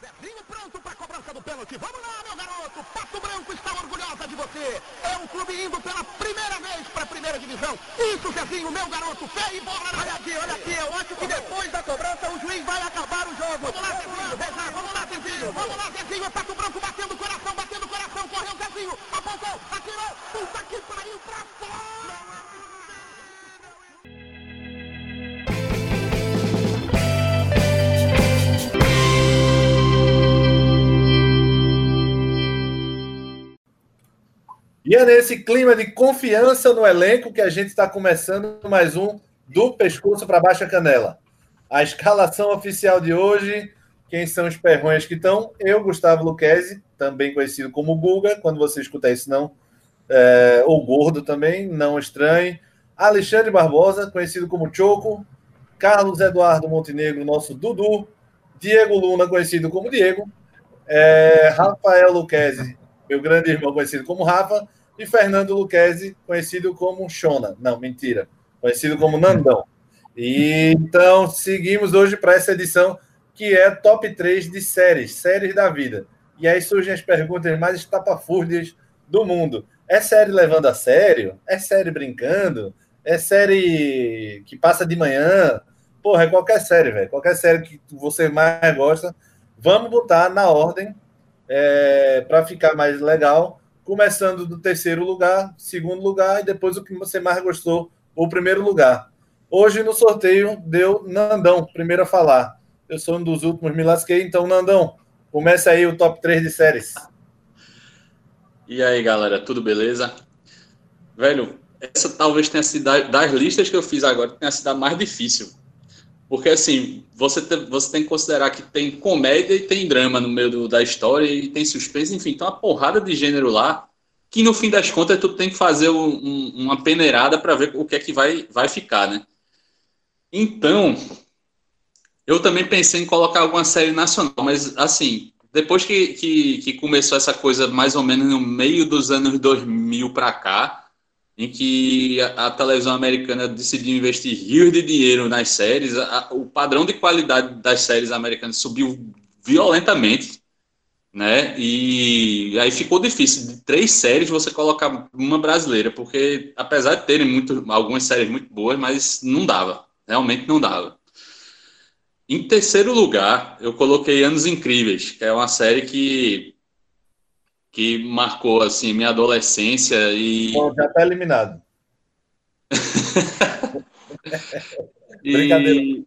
Zezinho pronto para a cobrança do pênalti. Vamos lá, meu garoto. Pato Branco está orgulhosa de você. É um clube indo pela primeira vez para a primeira divisão. Isso, Zezinho, meu garoto. Fé e bola. Olha aqui, olha aqui. Eu acho que depois da cobrança o juiz vai acabar o jogo. Vamos lá, Zezinho. Veja, vamos lá, Zezinho. Vamos lá, Zezinho. Pato Branco batendo o coração, batendo o coração. Correu, Zezinho. Apontou, atirou. Puta que pariu pra fora. E é nesse clima de confiança no elenco que a gente está começando mais um do pescoço para baixa canela. A escalação oficial de hoje, quem são os perrões que estão? Eu, Gustavo Luquezzi, também conhecido como Guga, quando você escutar isso não, é, ou Gordo também, não estranhe. Alexandre Barbosa, conhecido como Choco, Carlos Eduardo Montenegro, nosso Dudu, Diego Luna, conhecido como Diego, é, Rafael Luquezzi, meu grande irmão conhecido como Rafa, e Fernando Luquezzi, conhecido como Shona. Não, mentira. Conhecido como Nandão. E, então, seguimos hoje para essa edição que é top 3 de séries, séries da vida. E aí surgem as perguntas mais estapafúrdias do mundo. É série levando a sério? É série brincando? É série que passa de manhã? Porra, é qualquer série, velho. Qualquer série que você mais gosta. Vamos botar na ordem é, para ficar mais legal, começando do terceiro lugar, segundo lugar e depois o que você mais gostou, o primeiro lugar. Hoje no sorteio deu Nandão, primeiro a falar. Eu sou um dos últimos, me lasquei, então Nandão, começa aí o top 3 de séries. E aí, galera, tudo beleza? Velho, essa talvez tenha sido das listas que eu fiz agora, tenha sido a mais difícil. Porque, assim, você tem, você tem que considerar que tem comédia e tem drama no meio do, da história e tem suspense, enfim, tem uma porrada de gênero lá que, no fim das contas, tu tem que fazer um, uma peneirada para ver o que é que vai, vai ficar, né? Então, eu também pensei em colocar alguma série nacional, mas, assim, depois que, que, que começou essa coisa mais ou menos no meio dos anos 2000 para cá, em que a, a, televisão americana decidiu investir rios de dinheiro nas séries, a, o padrão de qualidade das séries americanas subiu violentamente, né? E aí ficou difícil de três séries você colocar uma brasileira, porque apesar de terem muito, algumas séries muito boas, mas não dava, realmente não dava. Em terceiro lugar, eu coloquei Anos Incríveis, que é uma série que que marcou assim minha adolescência e Bom, já está eliminado. e,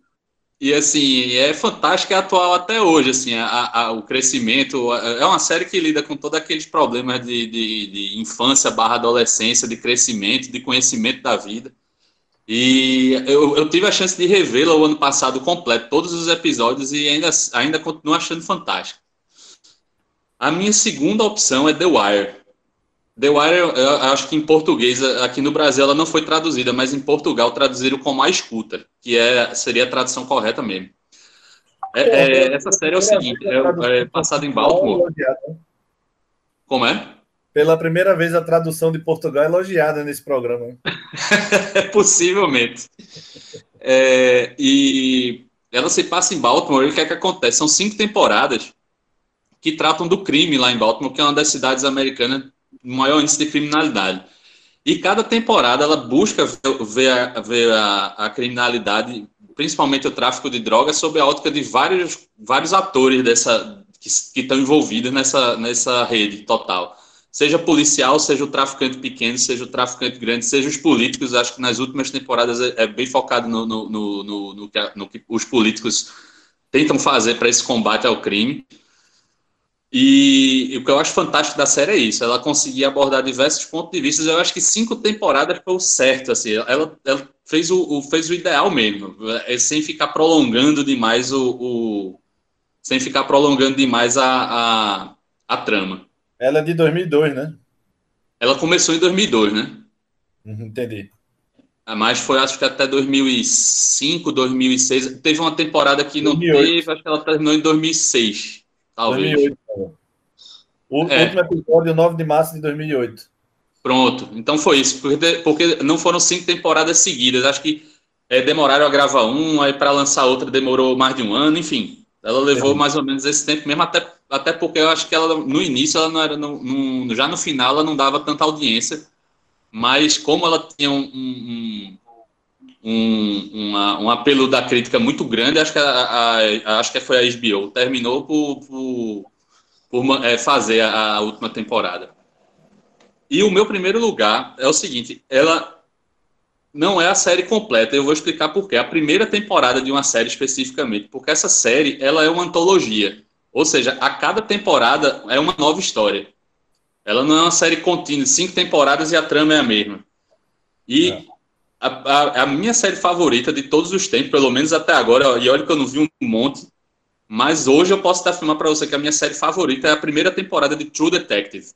e assim é fantástico, é atual até hoje assim a, a, o crescimento é uma série que lida com todos aqueles problemas de, de, de infância barra adolescência de crescimento de conhecimento da vida. E eu, eu tive a chance de revê-la o ano passado completo todos os episódios e ainda ainda continuo achando fantástico a minha segunda opção é The Wire. The Wire, eu acho que em português, aqui no Brasil ela não foi traduzida, mas em Portugal traduziram como A Escuta, que é, seria a tradução correta mesmo. É, é, essa série é o seguinte, é, é passada em Baltimore. Como é? Pela primeira vez a tradução de Portugal é elogiada nesse programa. Possivelmente. É, e ela se passa em Baltimore e o que é que acontece? São cinco temporadas que tratam do crime lá em Baltimore, que é uma das cidades americanas com maior índice de criminalidade. E cada temporada ela busca ver, a, ver a, a, criminalidade, principalmente o tráfico de drogas, sob a ótica de vários, vários atores dessa, que, estão envolvidos nessa, nessa rede total. Seja policial, seja o traficante pequeno, seja o traficante grande, seja os políticos. Acho que nas últimas temporadas é, é bem focado no, no, no, no, que, no que os políticos tentam fazer para esse combate ao crime. E, e, o que eu acho fantástico da série é isso, ela conseguia abordar diversos pontos de vista. Eu acho que cinco temporadas foi o certo, assim, ela, ela fez, o, o, fez o ideal mesmo, é, sem ficar prolongando demais o, o sem ficar prolongando demais a, a, a, trama. Ela é de 2002, né? Ela começou em 2002, né? Uhum, entendi. Mas foi acho que até 2005, 2006. Teve uma temporada que 2008. não teve, acho que ela terminou em 2006. Talvez. 2008, o é. último episódio, 9 de março de 2008. Pronto, então foi isso, porque, não foram cinco temporadas seguidas. Acho que é, demoraram a gravar um, aí para lançar outra demorou mais de um ano, enfim. Ela levou mais ou menos esse tempo mesmo, até, até porque eu acho que ela no início, ela não era. No, no, já no final, ela não dava tanta audiência. Mas como ela tinha um, um, um, uma, um apelo da crítica muito grande, acho que, a, a, acho que foi a HBO. Terminou por, por, por é, fazer a, a última temporada. E o meu primeiro lugar é o seguinte: ela não é a série completa. Eu vou explicar por quê. A primeira temporada de uma série especificamente, porque essa série ela é uma antologia, ou seja, a cada temporada é uma nova história. Ela não é uma série contínua, cinco temporadas e a trama é a mesma. E é. A, a, a, minha série favorita de todos os tempos, pelo menos até agora, e olha que eu não vi um monte, mas hoje eu posso afirmar para você que a minha série favorita é a primeira temporada de True Detective.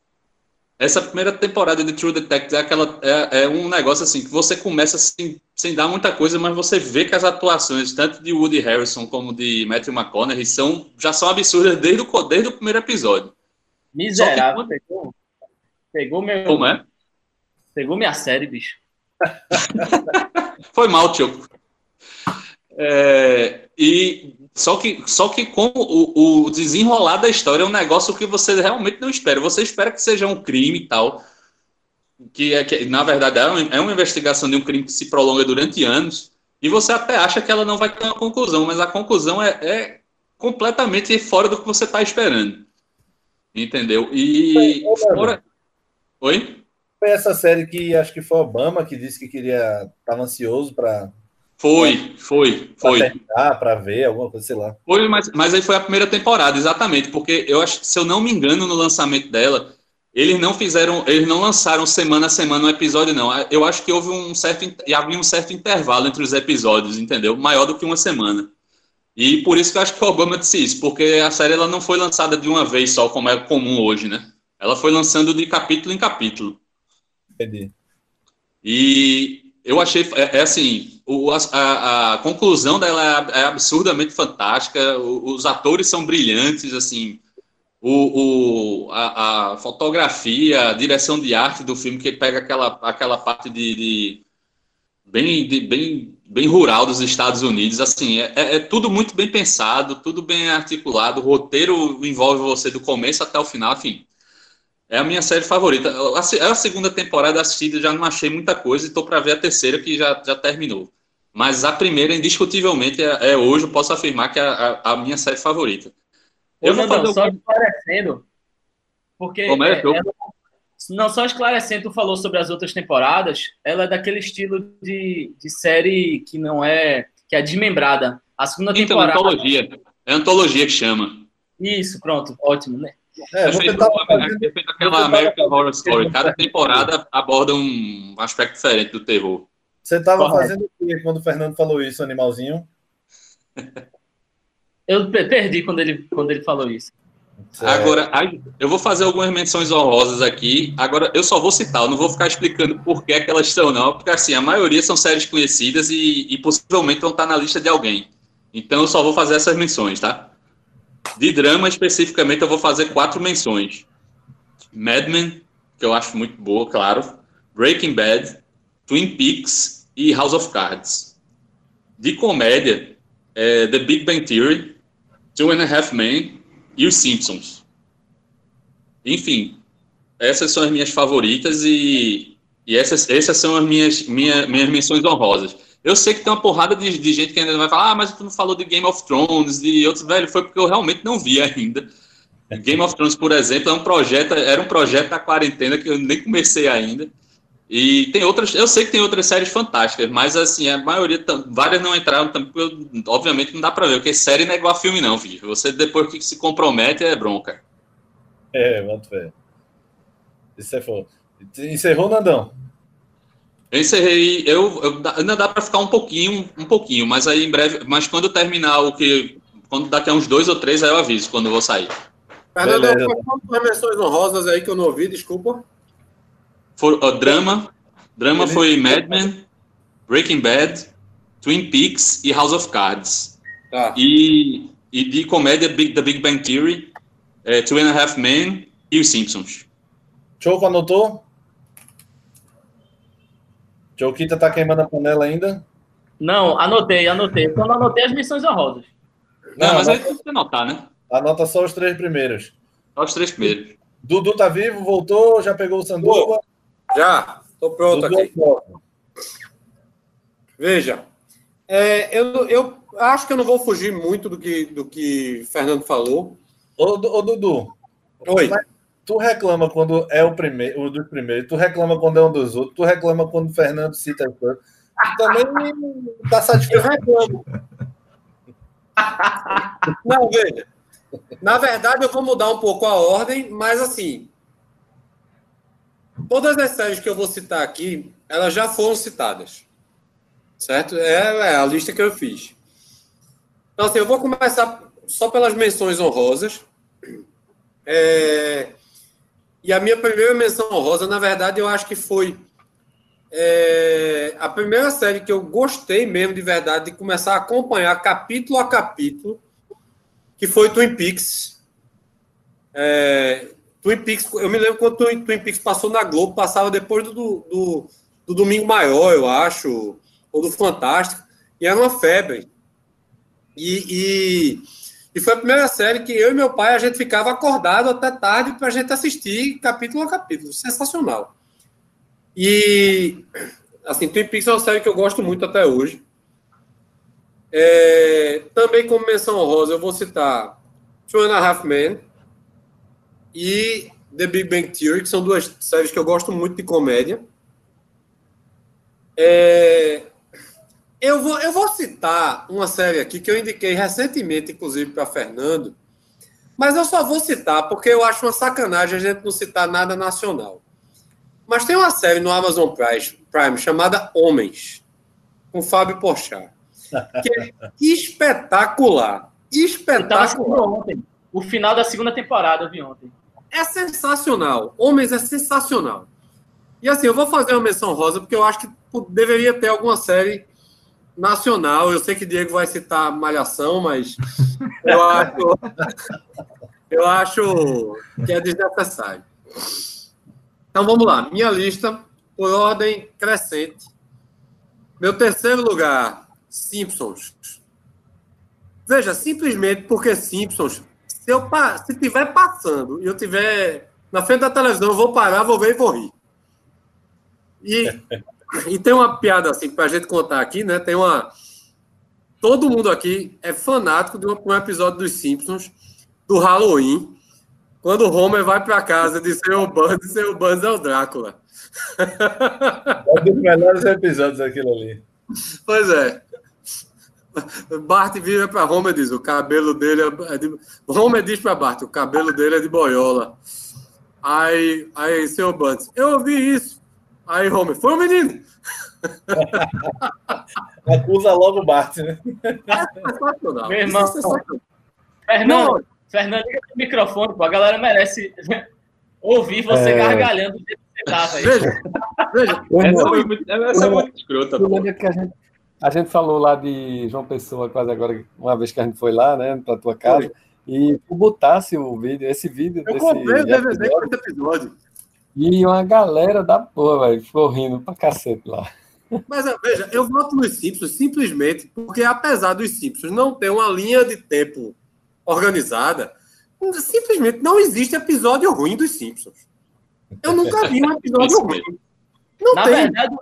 Essa primeira temporada de True Detective é, aquela, é, é um negócio assim que você começa sem, sem dar muita coisa, mas você vê que as atuações, tanto de Woody Harrison como de Matthew McConaughey, são, já são absurdas desde o, desde o primeiro episódio. Miserável, que, pegou, pegou meu. Como é? Pegou minha série, bicho. Foi mal, tio. É, e só que, só que com o, o, desenrolar da história é um negócio que você realmente não espera. Você espera que seja um crime e tal, que, é, que na verdade é uma, é uma investigação de um crime que se prolonga durante anos, e você até acha que ela não vai ter uma conclusão, mas a conclusão é, é completamente fora do que você está esperando. Entendeu? E. Fora... Oi? Foi essa série que acho que foi Obama que disse que queria. Estava ansioso para foi, foi, foi. Para ver, alguma coisa, sei lá. Foi, mas, mas aí foi a primeira temporada, exatamente, porque eu acho que, se eu não me engano, no lançamento dela, eles não fizeram, eles não lançaram semana a semana um episódio, não. Eu acho que houve um certo, havia um certo intervalo entre os episódios, entendeu? Maior do que uma semana. E por isso que eu acho que o Obama disse isso, porque a série ela não foi lançada de uma vez só, como é comum hoje, né? Ela foi lançando de capítulo em capítulo. Entendi. E eu achei, é, é assim, o, a, a, conclusão dela é, é absurdamente fantástica, o, os atores são brilhantes, assim, o, o a, a, fotografia, a direção de arte do filme, que pega aquela, aquela parte de, de bem, de, bem, bem rural dos Estados Unidos, assim, é, é, é tudo muito bem pensado, tudo bem articulado, o roteiro envolve você do começo até o final, enfim, é a minha série favorita. É a segunda temporada assistida, já não achei muita coisa e estou para ver a terceira que já, já terminou. Mas a primeira, indiscutivelmente, é, é hoje, eu posso afirmar que é a, a, minha série favorita. Eu vou fazer só esclarecendo, porque Como é, ela, não só esclarecendo, tu falou sobre as outras temporadas, ela é daquele estilo de, de série que não é que é desmembrada. A segunda então, temporada. Antologia. É antologia que chama. Isso, pronto, ótimo, né? É, é, feito, fazendo... é feito aquela American Horror Story. Cada temporada aborda um aspecto diferente do terror. Você estava fazendo o quê quando o Fernando falou isso, animalzinho? Eu perdi quando ele, quando ele falou isso. Agora, eu vou fazer algumas menções honrosas aqui. Agora, eu só vou citar, eu não vou ficar explicando por que, é que elas estão, não, porque assim, a maioria são séries conhecidas e, e possivelmente vão estar na lista de alguém. Então, eu só vou fazer essas menções, tá? De drama, especificamente, eu vou fazer quatro menções. Mad Men, que eu acho muito boa, claro. Breaking Bad, Twin Peaks e House of Cards. De comédia, é The Big Bang Theory, Two and a Half Men e Os Simpsons. Enfim, essas são as minhas favoritas e, e essas, essas são as minhas, minha, minhas menções honrosas. Eu sei que tem uma porrada de, de gente que ainda vai falar, ah, mas tu não falou de Game of Thrones, de outros, velho, foi porque eu realmente não vi ainda. Game of Thrones, por exemplo, é um projeto, era um projeto da quarentena que eu nem comecei ainda. E tem outras, eu sei que tem outras séries fantásticas, mas assim, a maioria, várias não entraram também, porque obviamente não dá pra ver, porque série não é igual a filme não, filho. Você depois que se compromete é bronca. É, muito bem. Isso é foda. Encerrou, Nandão? Eu encerrei, eu, eu ainda dá para ficar um pouquinho, um pouquinho, mas aí em breve, mas quando terminar o que, quando daqui a uns dois ou três, aí eu aviso quando eu vou sair. Fernando, quantas menções honrosas aí que eu não ouvi, desculpa? For, uh, drama, drama foi Mad Men, Breaking Bad, Twin Peaks e House of Cards. Tá. E, e de comédia, Big, The Big Bang Theory, é, Two and a Half Men e os Simpsons. Choco anotou? Choquita tá queimando a panela ainda? Não, anotei, anotei. Eu não anotei as missões honrosas. Não, não mas aí tem que anotar, né? Anota só os três primeiros. Só os três primeiros. Dudu tá vivo, voltou, já pegou o Sanduba? Já, tô pronto Dudu aqui. Veja, é, eu, eu acho que eu não vou fugir muito do que, do que Fernando falou. Ô, ô Dudu. Oi. Tu reclama quando é o primeiro, o dos primeiros, tu reclama quando é um dos outros, tu reclama quando o Fernando cita. Tu também tá satisfeito. Eu reclamo. Não, veja. Na verdade, eu vou mudar um pouco a ordem, mas assim. Todas as séries que eu vou citar aqui, elas já foram citadas. Certo? É, é a lista que eu fiz. Então, assim, eu vou começar só pelas menções honrosas. É... E a minha primeira menção honrosa, na verdade, eu acho que foi é... a primeira série que eu gostei mesmo de verdade de começar a acompanhar capítulo a capítulo, que foi Twin Peaks. É... Twin Peaks, eu me lembro quando Twin, Twin Peaks passou na Globo, passava depois do, do, do Domingo Maior, eu acho, ou do Fantástico, e era uma febre. E, e, e, foi a primeira série que eu e meu pai a gente ficava acordado até tarde para a gente assistir capítulo a capítulo. Sensacional. E assim, Twin Peaks é uma série que eu gosto muito até hoje. É, também como menção honrosa, eu vou citar Two and a Half Men e The Big Bang Theory, que são duas séries que eu gosto muito de comédia. É, eu vou, eu vou citar uma série aqui que eu indiquei recentemente, inclusive, para Fernando, mas eu só vou citar porque eu acho uma sacanagem a gente não citar nada nacional. Mas tem uma série no Amazon Prime, Prime chamada Homens, com Fábio Porchat, que é espetacular. Espetacular. Ontem. O final da segunda temporada eu vi ontem. É sensacional. Homens é sensacional. E assim, eu vou fazer uma menção rosa porque eu acho que deveria ter alguma série nacional. Eu sei que Diego vai citar Malhação, mas eu acho, eu acho que é desnecessário. Então vamos lá. Minha lista, por ordem crescente. Meu terceiro lugar, Simpsons. Veja, simplesmente porque Simpsons, se eu se tiver passando e eu tiver na frente da televisão, eu vou parar, vou ver e vou rir. E e tem uma piada assim para a gente contar aqui, né? Tem uma. Todo mundo aqui é fanático de um episódio dos Simpsons do Halloween, quando o Homer vai para casa de seu Burns e seu Burns é o Drácula. É um dos melhores episódios aquilo ali. Pois é. Bart vira para Homer e diz: o cabelo dele é de... Homer diz para Bart: o cabelo dele é de boiola. Aí, aí seu Burns, eu ouvi isso. Aí, Homer, foi o menino! Acusa logo o Bart, né? É sensacional. Meu irmão, é Fernando, Fernando, liga o microfone, pô. A galera merece ouvir você é... gargalhando do jeito que você tá, Veja, veja. Essa, foi muito, essa é muito escrota, pô. Que a gente, a gente falou lá de João Pessoa quase agora, uma vez que a gente foi lá, né, pra tua casa, foi. e tu botasse o vídeo, esse vídeo. Eu comprei o DVD com esse episódio. E uma galera da porra, velho, ficou rindo pra cacete lá. Mas veja, eu voto nos Simpsons simplesmente porque, apesar dos Simpsons não ter uma linha de tempo organizada, simplesmente não existe episódio ruim dos Simpsons. Eu nunca vi um episódio ruim. Não Na tem. verdade,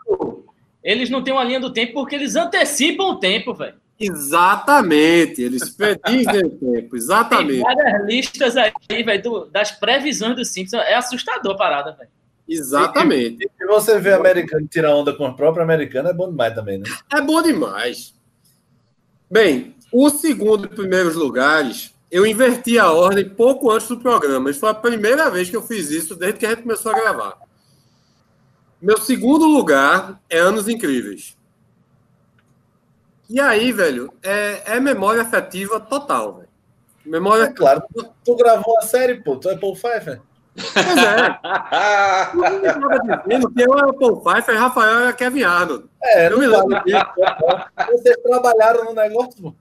eles não têm uma linha do tempo porque eles antecipam o tempo, velho. Exatamente, eles predizem o tempo, exatamente. Tem várias listas aí, velho, das previsões do Simpsons. É assustador a parada, velho. Exatamente. E, e você vê americano tirar onda com a própria americana, é bom demais também, né? É bom demais. Bem, o segundo e primeiros lugares, eu inverti a ordem pouco antes do programa. Isso foi a primeira vez que eu fiz isso desde que a gente começou a gravar. Meu segundo lugar é Anos Incríveis. E aí, velho, é, é memória afetiva total, velho. Memória. É claro, tu, tu, gravou a série, pô, tu é Paul Pfeiffer. Pois é. dizendo que eu era Paul Pfeiffer e Rafael era Kevin Arnold. É, eu me lembro disso. Vocês trabalharam no negócio.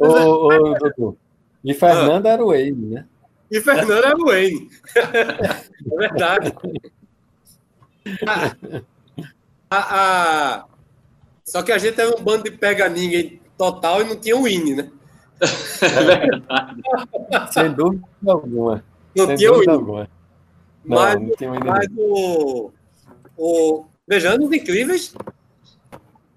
Ô, ô, doutor. E Fernando ah. era o Wayne, né? E Fernando era o Wayne. é verdade. A, a, só que a gente era um bando de pega ninguém total e não tinha o Winnie, né? É verdade. Sem dúvida alguma. Não Sem tinha o hino. alguma. Não, Mas, não tinha mas o, o Beijando os Incríveis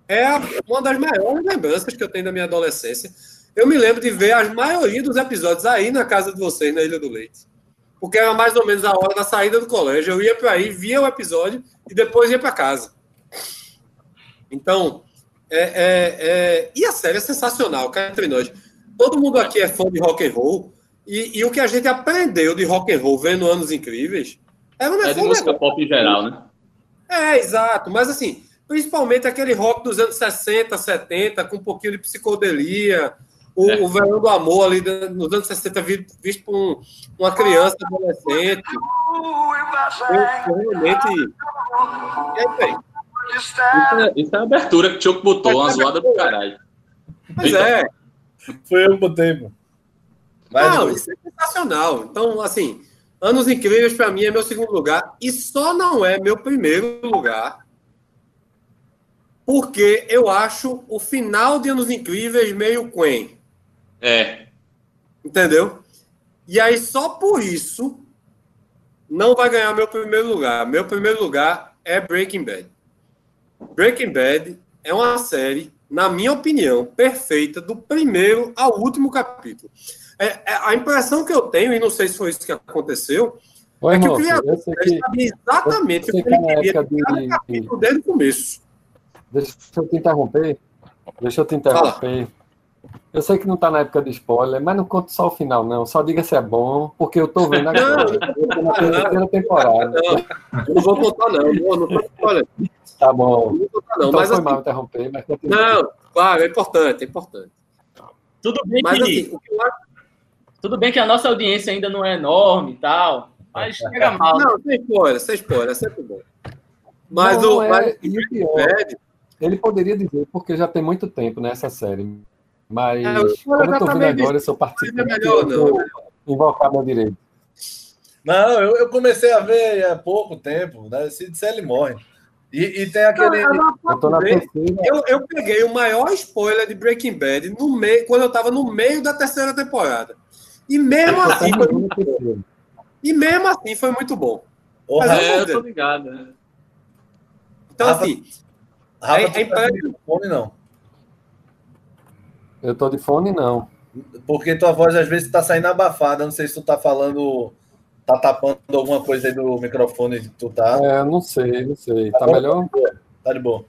é uma das maiores lembranças que eu tenho da minha adolescência. Eu me lembro de ver a maioria dos episódios aí na casa de vocês, na Ilha do Leite. Porque era mais ou menos a hora da saída do colégio. Eu ia para aí, via o episódio e depois ia para casa. Então, é, é- é- e a série é sensacional, cá entre nós. Todo mundo aqui é fã de rock and roll e, e o que a gente aprendeu de rock and roll vendo Anos Incríveis era um É de música pop em geral, né? é, exato. Mas assim, principalmente aquele rock dos anos 60, 70, com um pouquinho de psicodelia. O, É. o Verão do Amor ali nos anos 60, vi- visto por um- uma criança adolescente. Eu, realmente. E aí, bem, Isso é, isso é a abertura que o Tioco botou, uma zoada do caralho. Mas Então, é. Foi eu que botei. Vai, Não, isso é sensacional. Então, assim, Anos Incríveis para mim é meu segundo lugar e só não é meu primeiro lugar porque eu acho o final de Anos Incríveis meio quen. É. Entendeu? E aí, só por isso, não vai ganhar meu primeiro lugar. Meu primeiro lugar é Breaking Bad. Breaking Bad é uma série, na minha opinião, perfeita, do primeiro ao último capítulo. É, é- a impressão que eu tenho, e não sei se foi isso que aconteceu, Ô, é que o criador que. sabia exatamente o que ele queria de cada capítulo desde o começo. Deixa eu te interromper. Deixa eu te interromper. Eu sei que não está na época de spoiler, mas não conte só o final, não. Só diga se é bom, porque eu tô vendo agora. Eu tô na terceira temporada. Não, não vou contar, não. Não, não olha, Tá bom. não não. Então Mas foi assim, mal interromper, mas continua. não, claro, é importante, é importante. Tudo bem, Mas que, assim, o que eu acho tudo bem que a nossa audiência ainda não é enorme e tal, mas chega mal. Não, sem spoiler, sem spoiler, é sempre bom. Mas Não, o. é, mas o pior, Bad, ele poderia dizer, porque já tem muito tempo nessa série. Mas, É, o como eu tô vendo agora, eu sou mas é participante. melhor eu vou invocar meu direito. Não, eu, eu comecei a ver há pouco tempo, né? Se disser, ele morre. E, e tem aquele. Eu tô na terceira. Eu, eu peguei o maior spoiler de Breaking Bad no meio, quando eu tava no meio da terceira temporada. E mesmo eu assim, foi, e mesmo assim foi muito bom. Ô, Mas É, eu tô ligado. né? Então, Rafa- assim, Rafa, é- é tá com microfone, não. Eu tô de fone, não. Porque tua voz às vezes tá saindo abafada. Não sei se tu tá falando. Tá tapando alguma coisa aí do microfone que tu tá. É, não sei, não sei. Tá Agora melhor? Tá de boa.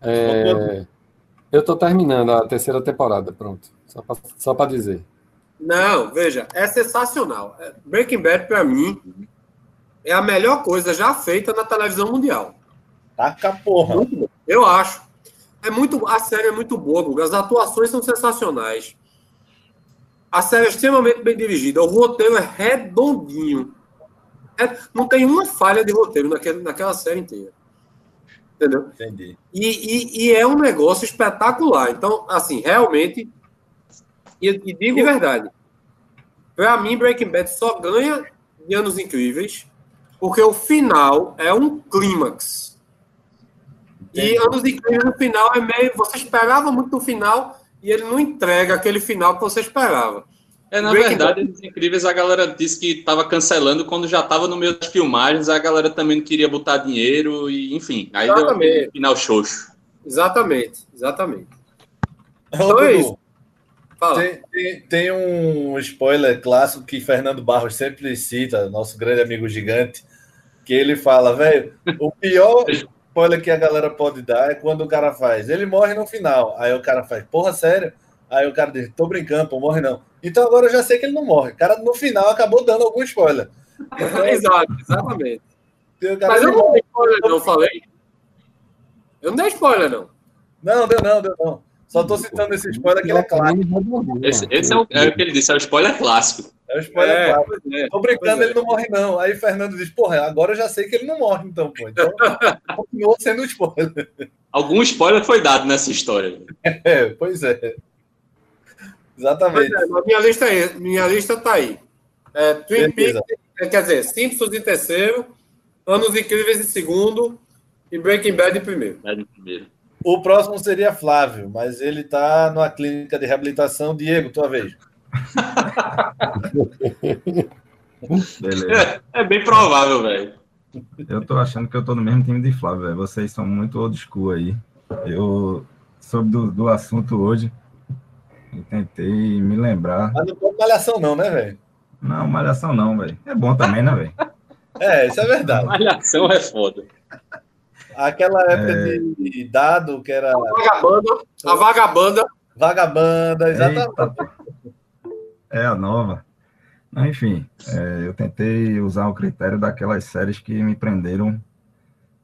É, eu tô terminando a terceira temporada, pronto. Só pra, só pra dizer. não, veja, é sensacional. É, Breaking Bad, pra mim, é a melhor coisa já feita na televisão mundial. Taca porra. Muito bom. Eu acho. É muito, a série é muito boa, Guga. As atuações são sensacionais. A série é extremamente bem dirigida. O roteiro é redondinho. É- não tem uma falha de roteiro naquele, naquela série inteira. Entendeu? Entendi. E, e- e é um negócio espetacular. Então, assim, realmente. E, e digo de verdade. Pra mim, Breaking Bad só ganha de Anos Incríveis porque o final é um clímax. E. Anos Incríveis no final é meio. Você esperava muito no final e ele não entrega aquele final que você esperava. É, na Breaking verdade, nos incríveis a galera disse que tava cancelando quando já tava no meio das filmagens, a galera também não queria botar dinheiro e, enfim, aí deu Exatamente. aquele final xoxo. Exatamente, exatamente. Ô, Então é isso. Fala. Tem, tem- tem um spoiler clássico que Fernando Barros sempre cita, nosso grande amigo gigante, que ele fala, velho, o pior spoiler que a galera pode dar é quando o cara faz, ele morre no final. Aí o cara faz, porra, sério? Aí o cara diz, tô brincando, pô, morre não. Então agora eu já sei que ele não morre. O cara no final acabou dando algum spoiler. Exato, exatamente. Mas eu não dei spoiler, não, falei. Eu não dei spoiler, não. Não, deu não, deu não. Só tô citando esse spoiler que ele é clássico. Esse, esse é, o, é o que ele disse, é o spoiler clássico. É o spoiler É, clássico. é. Tô brincando, é. ele não morre, não. Aí Fernando diz, porra, agora eu já sei que ele não morre, então, pô. Então, continuou sendo spoiler. Algum spoiler foi dado nessa história. É, pois é. Exatamente. é, minha lista, é, minha lista tá aí. É, Twin. Peaks, é, quer dizer, Simpsons em terceiro, Anos Incríveis em segundo e Breaking Bad em primeiro. né, no primeiro. O próximo seria Flávio, mas ele está numa clínica de reabilitação. Diego, tua vez. Beleza. É, bem provável, velho. Eu tô achando que eu tô no mesmo time de Flávio, velho. Vocês são muito old school aí. Eu soube do, do assunto hoje e tentei me lembrar. Mas não pode malhação, não, né, velho? Não, malhação não, velho. É bom também, né, velho? É, isso é verdade. Malhação é foda. Aquela época é... de dado que era. A vagabanda. A vagabanda. Vagabanda, exatamente. Eita. É a nova. Enfim, é, eu tentei usar o critério daquelas séries que me prenderam,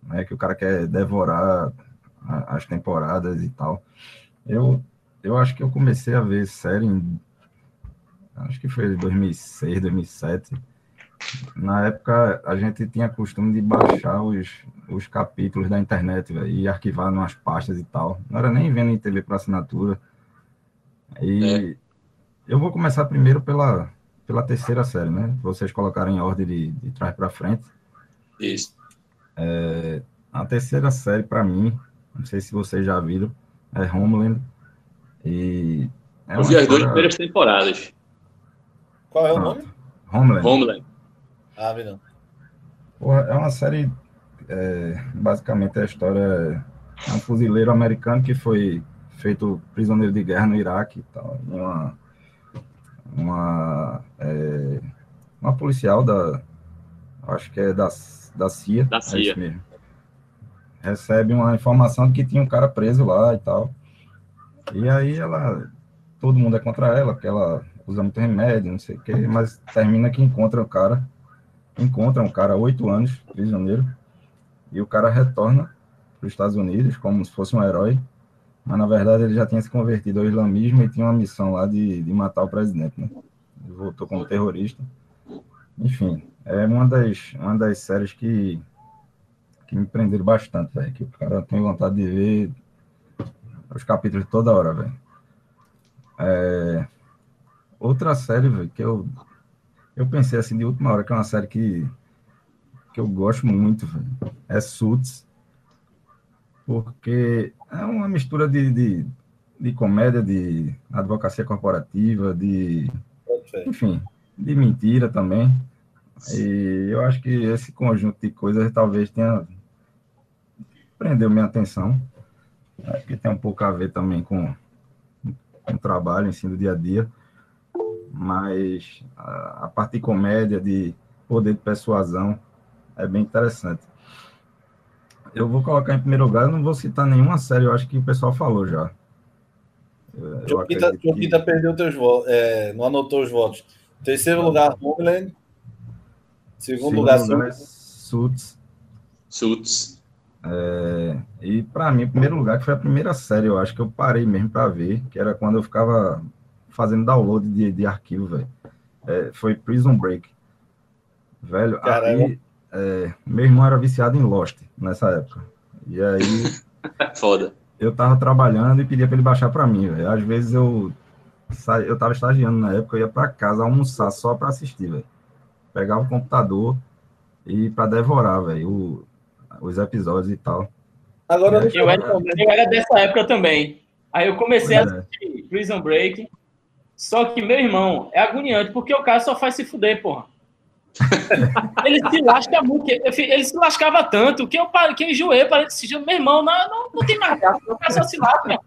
né, que o cara quer devorar as temporadas e tal. Eu, eu acho que eu comecei a ver série em, acho que foi 2006, 2007. Na época, a gente tinha costume de baixar os, os capítulos da internet véio, e arquivar umas pastas e tal. Não era nem vendo em TV para assinatura. E é. Eu vou começar primeiro pela, pela terceira série, né? Vocês colocaram em ordem de, de trás para frente. Isso. É, a terceira série, para mim, não sei se vocês já viram, é Homeland. E é Eu vi as duas primeiras temporadas. Qual é o nome? Homeland. Homeland. Ah, vi não. é uma série, é, basicamente, a história é um fuzileiro americano que foi feito prisioneiro de guerra no Iraque e tal. Uma, uma, é, uma policial da, acho que é da, da CIA. Da CIA. É mesmo. Recebe uma informação de que tinha um cara preso lá e tal. E aí ela, todo mundo é contra ela, porque ela usa muito remédio, não sei o quê, mas termina que encontra o cara, encontra um cara oito anos, prisioneiro, e o cara retorna para os Estados Unidos como se fosse um herói, mas na verdade ele já tinha se convertido ao islamismo e tinha uma missão lá de, de matar o presidente, né? Ele voltou como terrorista. Enfim, é uma das, uma das séries que, que me prenderam bastante, velho. Que o cara tem vontade de ver os capítulos toda hora, velho. É, outra série, velho, que eu, eu pensei assim de última hora, que é uma série que, que eu gosto muito, velho, é Suits porque é uma mistura de, de, de comédia, de advocacia corporativa, de. Enfim, de mentira também. E eu acho que esse conjunto de coisas talvez tenha prendeu minha atenção. Acho que tem um pouco a ver também com, com o trabalho, ensino do dia a dia. Mas a, a parte de comédia, de poder de persuasão, é bem interessante eu vou colocar em primeiro lugar, eu não vou citar nenhuma série, eu acho que o pessoal falou já. Joquita, que... perdeu teus votos, é, não anotou os votos. Terceiro lugar, Homeland. Segundo, Segundo lugar, lugar Suits. Suits. É, e para mim, em primeiro lugar, que foi a primeira série, eu acho que eu parei mesmo para ver, que era quando eu ficava fazendo download de, de arquivo, velho. É, foi Prison Break. Velho, Caramba. aí é, meu irmão era viciado em Lost nessa época. E aí. Foda. Eu tava trabalhando e pedia para ele baixar para mim, velho. Às vezes eu. Sa... Eu tava estagiando na época, eu ia para casa almoçar só para assistir, velho. Pegava o computador e para devorar, velho, os episódios e tal. Agora eu, eu, era, eu era dessa época também. Aí eu comecei pois a é. assistir é. Prison Break. Só que, meu irmão, é agoniante, porque o cara só faz se fuder, porra ele se lasca muito, ele se lascava tanto que eu, que eu enjoei, parei de meu irmão, não, não, não tem mais graça, o cara só se lasca.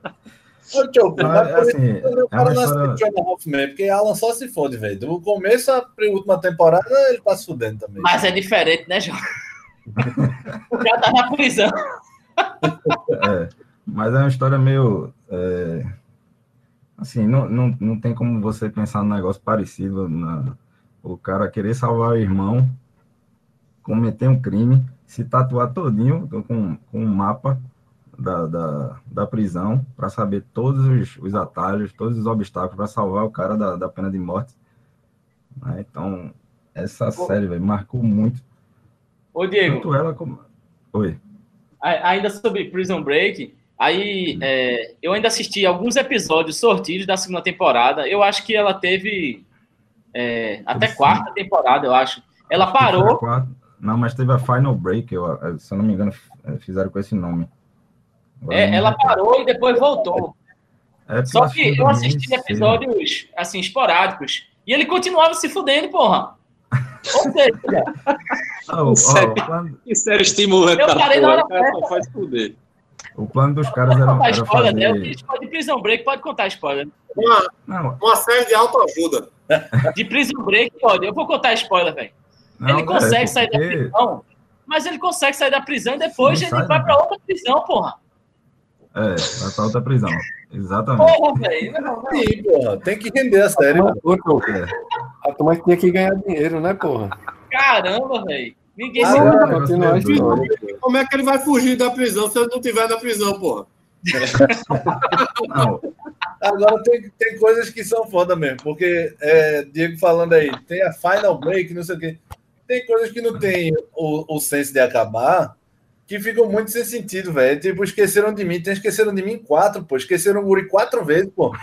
É assim, o cara não assistiu Hoffman, porque Alan só se fode, velho. Do começo à última temporada, ele tá se fudendo também. Mas é diferente, né, João? o cara tá na prisão. É, mas é uma história meio. É, assim, não, não, não tem como você pensar num negócio parecido na, o cara querer salvar o irmão, cometer um crime, se tatuar todinho com, com um mapa da, da, da prisão para saber todos os, os, atalhos, todos os obstáculos para salvar o cara da, da pena de morte. Né? Então, essa série véio, marcou muito. Ô, Diego. Tanto ela como. Oi. Ainda sobre Prison Break, aí é, eu ainda assisti alguns episódios sortidos da segunda temporada. Eu acho que ela teve é, até quarta temporada, eu acho. Ela acho parou. Não, mas teve a Final Break, eu, se eu não me engano, é, fizeram com esse nome. É, ela parou e depois voltou. É, Só que eu assisti episódios, assim, esporádicos. E ele continuava se fudendo, porra. Ou seja, o- ó, Sério? o, plano, Que série estimulante Eu parei na hora cara faz fuder. O plano dos caras era, contar era spoiler, né? Fazer... de Prison Break, pode contar spoiler. Uma, Não, uma série de autoajuda. De Prison Break, olha, eu vou contar spoiler, velho. Ele é, consegue sair da porque- prisão, mas ele consegue sair da prisão e depois Sim, ele sai, vai né? pra outra prisão, porra. É, vai pra outra prisão. Exatamente. Porra, velho. Sim, porra. Tem que render a série. Mas, ô, Tô, É. A turma tinha que ganhar dinheiro, né, porra? Caramba, velho. Ninguém Ah, se a história. Como é que ele vai fugir da prisão se ele não estiver na prisão, porra? Agora tem, tem coisas que são foda mesmo, porque é, Diego falando aí, tem a final break, não sei o quê. Tem coisas que não tem o, o senso de acabar, que ficam muito sem sentido, velho. Tipo, esqueceram de mim, tem esqueceram de mim quatro, pô. Esqueceram o Guri quatro vezes, pô.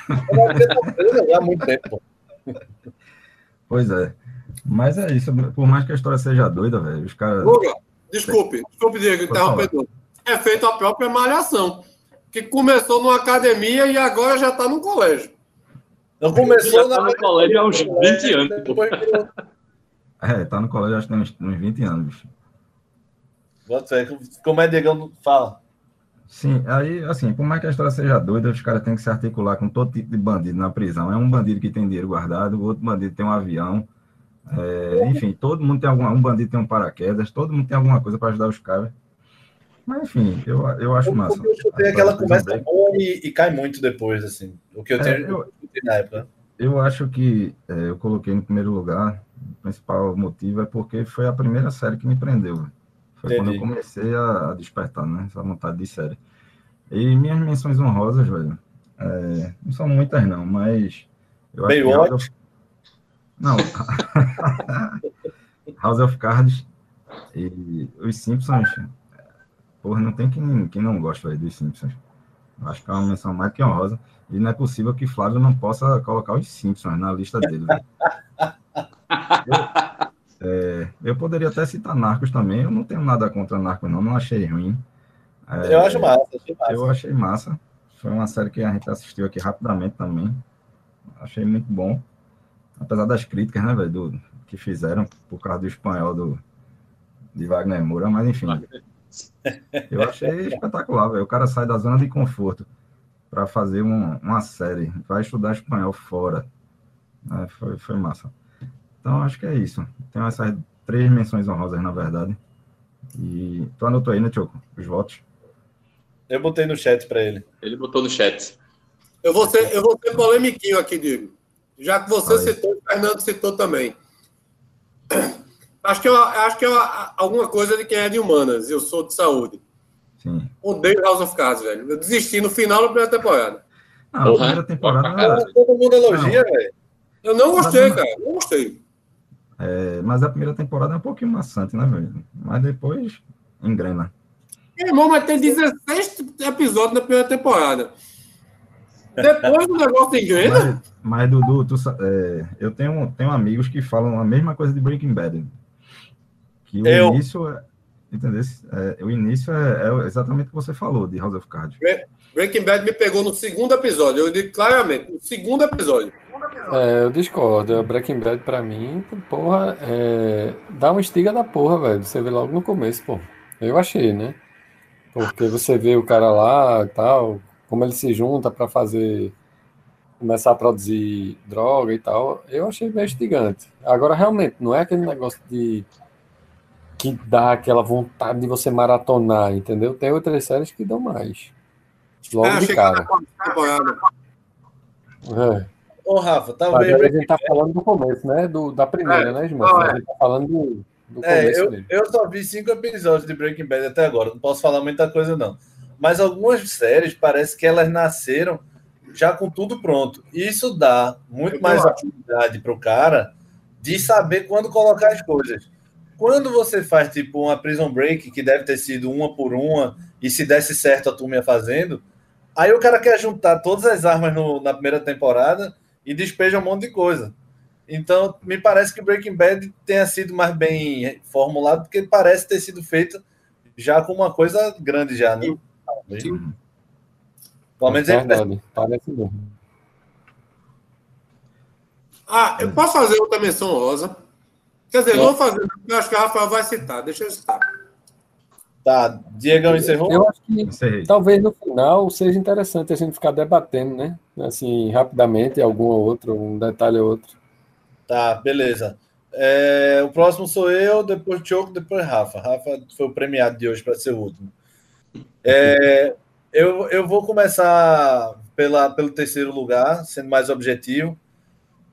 Eu não há muito tempo, pô. pois é. Mas é isso. Por mais que a história seja doida, velho, os caras. Guga, desculpe, desculpe, Diego, interrompedor. É feito a própria malhação, que começou numa academia e agora já está num colégio. Não começou tá na. no colégio há uns 20 anos. pô. Depois É, tá no colégio acho que tem uns, uns 20 anos, bicho. Bota fé, Como é, Diegão? Fala. Sim, aí, assim, por mais que a história seja doida, os caras têm que se articular com todo tipo de bandido na prisão. É um bandido que tem dinheiro guardado, o outro bandido tem um avião. É, enfim, todo mundo tem alguma. Um bandido tem um paraquedas, todo mundo tem alguma coisa para ajudar os caras. Mas, enfim, eu, eu acho massa. Porque eu A aquela conversa boa e, e cai muito depois, assim. O que eu É, tenho eu- na época. Eu acho que é, eu coloquei no primeiro lugar, o principal motivo é porque foi a primeira série que me prendeu. Foi quando eu Entendi. comecei a, a despertar, né? Essa vontade de série. E minhas menções honrosas, velho, é, não são muitas não, mas eu acho que Baywatch? House of... Não. House of Cards e os Simpsons. Porra, não tem quem, quem não gosta velho, dos Simpsons. Eu acho que é uma menção mais que honrosa. E não é possível que Flávio não possa colocar os Simpsons na lista dele. Eu, é, eu poderia até citar Narcos também. Eu não tenho nada contra Narcos, não. Não achei ruim. É, Eu acho massa, achei massa. eu achei massa. Foi uma série que a gente assistiu aqui rapidamente também. Achei muito bom. Apesar das críticas, né, velho, do- que fizeram por causa do espanhol do, de Wagner Moura, mas enfim. Eu achei espetacular, velho. O cara sai da zona de conforto para fazer um- uma série, vai estudar espanhol fora. né, foi, foi massa. Então, acho que é isso. Tenho essas três menções honrosas, na verdade. E tu anotou aí, né, Tioco? Os votos. Eu botei no chat pra ele. Ele botou no chat. Eu vou ser, eu vou ser polemiquinho aqui, Diego. Já que você Aí. citou, o Fernando citou também. Acho que, é uma- acho que é uma- alguma coisa de quem é de humanas. Eu sou de saúde. Sim. Odeio House of Cards, velho. Eu desisti no final da primeira temporada. Ah, a Porra. primeira temporada. Cara, Todo mundo elogia, velho. Eu não gostei, cara. Não gostei. É, mas a primeira temporada é um pouquinho maçante, né, velho? Mas depois engrena. Meu irmão, mas tem 16 episódios na primeira temporada. Depois do negócio engrena, Mas, mas, Dudu, tu é, eu tenho, tenho amigos que falam a mesma coisa de Breaking Bad. Que o Eu. início é. Entendeu? É, o início é, é exatamente o que você falou de House of Cards. Breaking Bad me pegou no segundo episódio. Eu digo claramente, no segundo episódio. É, eu discordo. Breaking Bad, pra mim, porra, é... dá uma estiga da porra, velho. Você vê logo no começo, pô. Eu achei, né? Porque você vê o cara lá e tal, como ele se junta pra fazer. começar a produzir droga e tal. Eu achei meio instigante. Agora, realmente, não é aquele negócio de. que dá aquela vontade de você maratonar, entendeu? Tem outras séries que dão mais. Logo Ah, de cara. É. Ô, Rafa, talvez. a gente tá falando do começo, né? Do, da primeira, É, né, Ismael? não, é. A gente tá falando do, do É, começo eu, mesmo. eu só vi cinco episódios de Breaking Bad até agora. Não posso falar muita coisa, não. Mas algumas séries parece que elas nasceram já com tudo pronto. E isso dá muito Eu mais habilidade para o cara de saber quando colocar as coisas. Quando você faz tipo uma Prison Break, que deve ter sido uma por uma, e se desse certo a turma ia fazendo, aí o cara quer juntar todas as armas no- na primeira temporada e despeja um monte de coisa. Então, me parece que Breaking Bad tenha sido mais bem formulado, porque parece ter sido feito já com uma coisa grande já, né? Sim. Pelo menos é ele verdade, parece mesmo. Ah, eu posso fazer outra menção rosa. Quer dizer, não vou fazer, porque eu acho que o Rafael vai citar. Deixa eu citar. Tá, Diegão encerrou? Eu acho que Encerrei. talvez no final seja interessante a gente ficar debatendo, né? Assim, rapidamente, algum ou outro, um detalhe ou outro. Tá, beleza. É, o próximo sou eu, depois Tioco, depois Rafa. Rafa foi o premiado de hoje para ser o último. É, eu, eu vou começar pela, pelo terceiro lugar, sendo mais objetivo,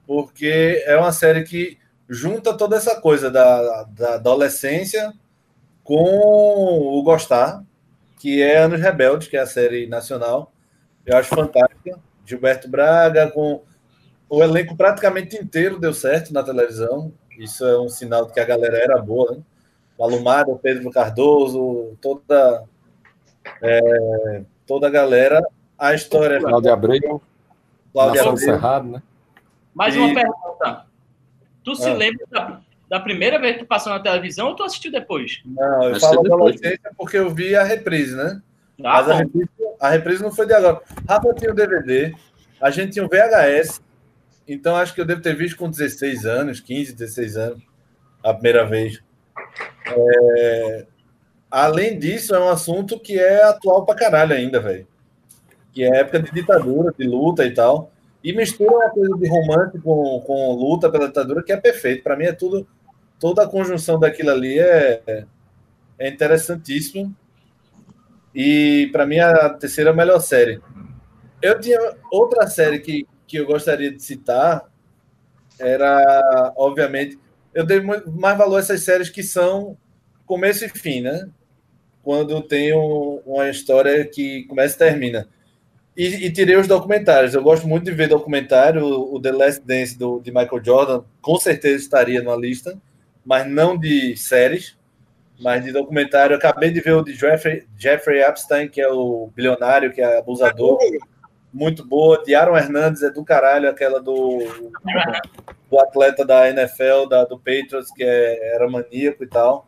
porque é uma série que junta toda essa coisa da, da adolescência com o Gostar, que é Anos Rebeldes, que é a série nacional. Eu acho fantástica. Gilberto Braga, com o elenco praticamente inteiro deu certo na televisão. Isso é um sinal de que a galera era boa, né? Malumada, Pedro Cardoso, toda, é, toda a galera. A história é Cláudia Abreu, Cláudia Abreu. Cerrado, né? Mais E- uma pergunta. Tu se Ah. lembra da, da primeira vez que tu passou na televisão ou tu assistiu depois? Não, eu Acho falo depois. adolescência porque eu vi a reprise, né? Ah, Mas a reprise, a reprise não foi de agora. Rafa tinha o DVD, a gente tinha o VHS, então acho que eu devo ter visto com 16 anos, 15, 16 anos, a primeira vez. É, Além disso, é um assunto que é atual pra caralho ainda, velho. Que é época de ditadura, de luta e tal. E mistura uma coisa de romance com, com luta pela ditadura que é perfeito. Para mim é tudo, toda a conjunção daquilo ali é, é interessantíssimo. E para mim a terceira melhor série. Eu tinha outra série que, que eu gostaria de citar, era, obviamente, eu dei mais valor a essas séries que são começo e fim, né? Quando tem um- uma história que começa e termina. E, e tirei os documentários. Eu gosto muito de ver documentário. O, o The Last Dance do, de Michael Jordan com certeza estaria na lista, mas não de séries, mas de documentário. Eu acabei de ver o de Jeffrey, Jeffrey Epstein, que é o bilionário, que é abusador. Muito boa. De Aaron Hernandes é do caralho, aquela do, do atleta da NFL, da, do Patriots, que é- era maníaco e tal.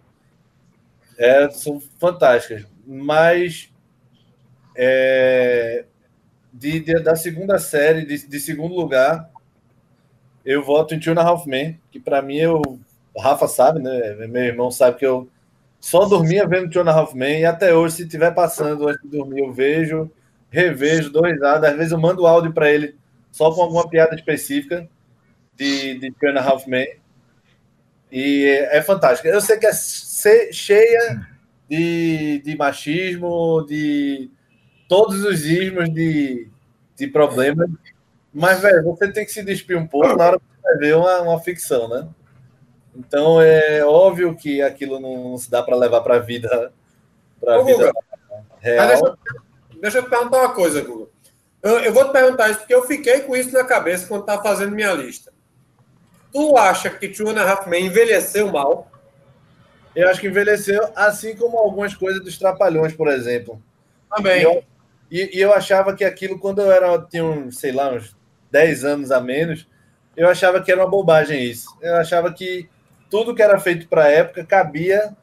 É, são fantásticas. Mas é, de, de- da segunda série, de, de segundo lugar, eu voto em Two and a Half que para mim eu. O Rafa sabe, né? Meu irmão sabe que eu só dormia vendo Two and a Half e até hoje, se estiver passando antes de dormir, eu vejo, revejo, dou risada. Às vezes eu mando áudio para ele só com alguma piada específica de, de Two and a Half. E é, é fantástico. Eu sei que é cheia de, de machismo, de todos os ismos de, de problemas, mas, velho, você tem que se despir um pouco na hora que você uma, uma ficção, né? Então é óbvio que aquilo não, se dá para levar para a vida, para Ô, vida real. deixa, eu- deixa eu te perguntar uma coisa, Guga. Eu, eu vou te perguntar isso porque eu fiquei com isso na cabeça quando estava fazendo minha lista. Tu acha que Two and a Half Men envelheceu mal? Eu acho que envelheceu, assim como algumas coisas dos Trapalhões, por exemplo. E Também. eu, e, e eu achava que aquilo, quando eu era, tinha uns, sei lá, uns 10 anos a menos, eu achava que era uma bobagem isso. Eu achava que tudo que era feito para a época cabia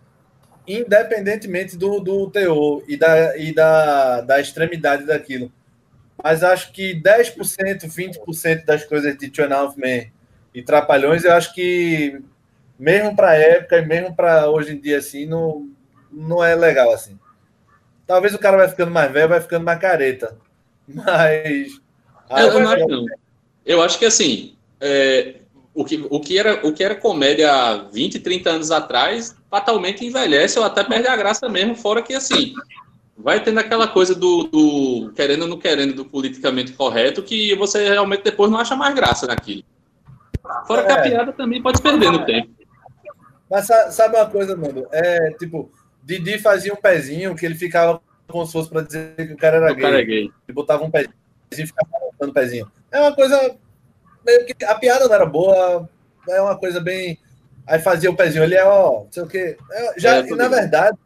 independentemente do, do teor e, da, e da, da extremidade daquilo. Mas acho que 10%, 20% das coisas de Two and a Half Men e Trapalhões, eu acho que mesmo para época e mesmo para hoje em dia, assim, não, não é legal, assim. Talvez o cara vai ficando mais velho, vai ficando mais careta. Mas... Eu, eu não acho, não. Eu acho que assim, é, o, que, o, que era, o que era comédia há 20, 30 anos atrás, fatalmente envelhece ou até perde a graça mesmo, fora que assim, vai tendo aquela coisa do, do querendo ou não querendo, do politicamente correto, que você realmente depois não acha mais graça naquilo. Fora que a É. piada também pode se perder no tempo. Mas sa- sabe uma coisa, mano? É tipo, Didi fazia um pezinho que ele ficava como se fosse para dizer que o cara era O cara é gay. gay. Ele botava um pezinho e ficava botando pezinho. É uma coisa. Meio que a piada não era boa, é uma coisa bem. Aí fazia o pezinho ali, ó, não sei o quê. É, já, É, e na verdade,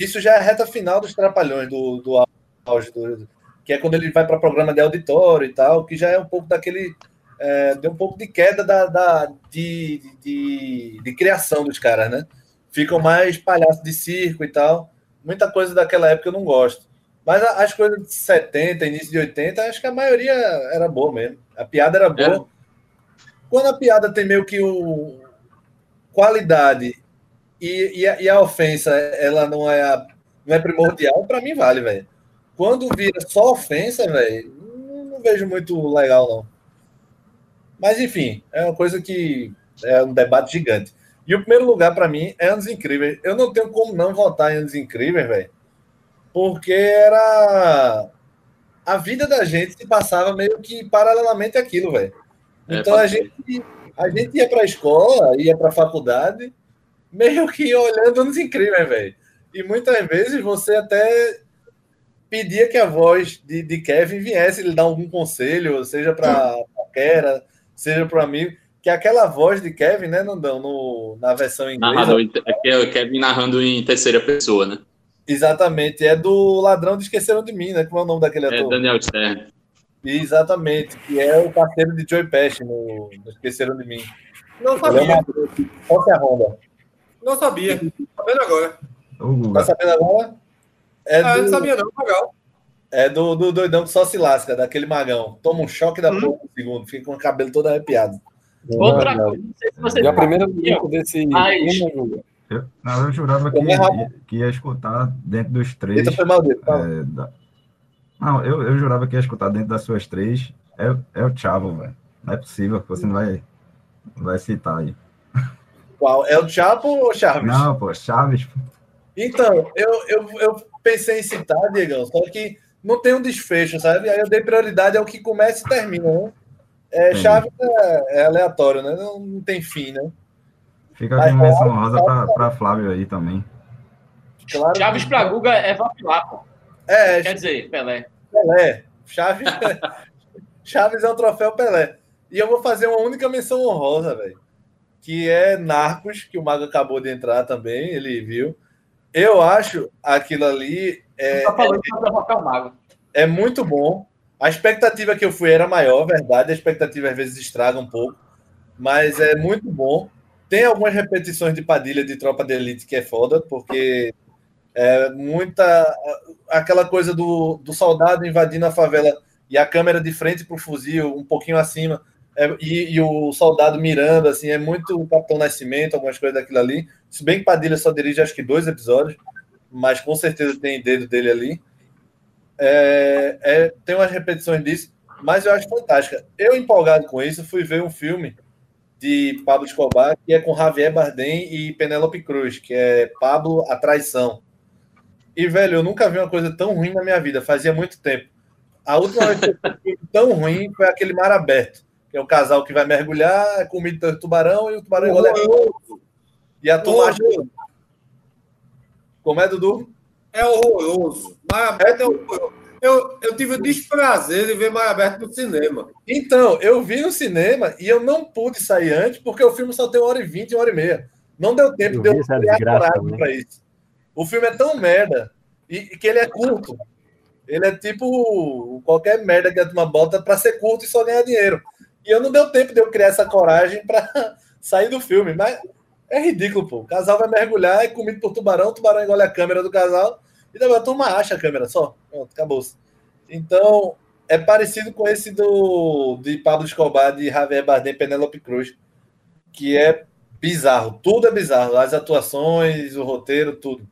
isso já é a reta final dos Trapalhões, do, do auge, do, que é quando ele vai para programa de auditório e tal, que já é um pouco daquele. É, deu um pouco de queda da, da- de, de, de criação dos caras, né? Ficam mais palhaços de circo e tal. Muita coisa daquela época eu não gosto. Mas as coisas de 70, início de 80, acho que a maioria era boa mesmo. A piada era boa. É. Quando a piada tem meio que o qualidade e, e, a, e a ofensa ela não é, a, não é primordial, para mim vale, velho. Quando vira só ofensa, velho, não, não vejo muito legal, não. Mas, enfim, é uma coisa que é um debate gigante. E o primeiro lugar, para mim, é Anos Incríveis. Eu não tenho como não votar em Anos Incríveis, velho, porque era. A vida da gente se passava meio que paralelamente aquilo, velho. É, então é, a, gente, a gente ia para a escola, ia para a faculdade, meio que olhando Anos Incríveis, velho. E muitas vezes você até pedia que a voz de, de Kevin viesse lhe dar algum conselho, seja para a Kera, seja para o amigo, que aquela voz de Kevin, né, Nandão, no, na versão inglesa. Narrador, é o Kevin narrando em terceira pessoa, né? Exatamente, é do Ladrão de Esqueceram de Mim, né? Como é o nome daquele é ator? É Daniel Stern. Exatamente, que é o parceiro de Joey Pesci no, no Esqueceram de Mim. Não sabia. Qual é a Honda? Não sabia. Tá vendo agora? Tá sabendo agora? É ah, do... não sabia não, legal. É do, do doidão que só se lasca, daquele magão. Toma um choque da hum. porra no segundo, fica com o cabelo todo arrepiado. Outra coisa, não sei se você. E a primeira dica desse. Mas... Eu, não, eu jurava que, ia, que ia escutar dentro dos três. Eita, foi mal dele, é, da... Não, eu, eu jurava que ia escutar dentro das suas três. É, é o Chavo, velho. Não é possível que você não vai, vai citar aí. Qual? É o Chavo ou Chaves? Não, pô, Chaves. Então, eu, eu, eu pensei em citar, Diego, só que não tem um desfecho, sabe? Aí eu dei prioridade ao que começa e termina, né? É, Chaves é, é, aleatório, né? Não, não, tem fim, né? Fica com menção rosa para Flávio aí também. Claro Chaves para Guga é vacilar, pô. É, Quer dizer, Pelé. Pelé. Chaves, Chaves é o troféu Pelé. E eu vou fazer uma única menção honrosa, velho. Que é Narcos, que o Mago acabou de entrar também, ele viu. Eu acho aquilo ali. É, tá falando é, o Mago. é muito bom. A expectativa que eu fui era maior, verdade. A expectativa às vezes estraga um pouco, mas é muito bom. Tem algumas repetições de Padilha de Tropa de Elite que é foda, porque é muita. aquela coisa do, do soldado invadindo a favela e a câmera de frente para o fuzil, um pouquinho acima, é, e, e, o soldado mirando, assim, é muito o Capitão Nascimento, algumas coisas daquilo ali. Se bem que Padilha só dirige acho que dois episódios, mas com certeza tem dedo dele ali. É, é, tem umas repetições disso, mas eu acho fantástica. Eu, empolgado com isso, fui ver um filme de Pablo Escobar, que é com Javier Bardem e Penélope Cruz, que é Pablo a Traição. E, velho, eu nunca vi uma coisa tão ruim na minha vida, fazia muito tempo. A última vez que eu vi tão ruim foi aquele Mar Aberto, que é o casal que vai mergulhar, é comido pelo tubarão e o tubarão engole E a turma Como é, Dudu? é horroroso. Mar Aberto é, é horroroso. Eu, eu tive o desprazer de ver Mar Aberto no cinema. Então, eu vi no cinema e eu não pude sair antes porque o filme só tem uma hora e vinte, uma hora e meia. Não deu tempo eu de eu criar coragem para isso. O filme é tão merda e, e, que ele é curto. Ele é tipo qualquer merda que a turma bota para ser curto e só ganhar dinheiro. E eu não deu tempo de eu criar essa coragem para sair do filme. Mas é ridículo, pô. O casal vai mergulhar, é comido por tubarão, o tubarão engole a câmera do casal e daí a turma acha a câmera só. Pronto, acabou. -se. Então, é parecido com esse do de Pablo Escobar, de Javier Bardem e Penélope Cruz, que é bizarro. Tudo é bizarro. As atuações, o roteiro, tudo.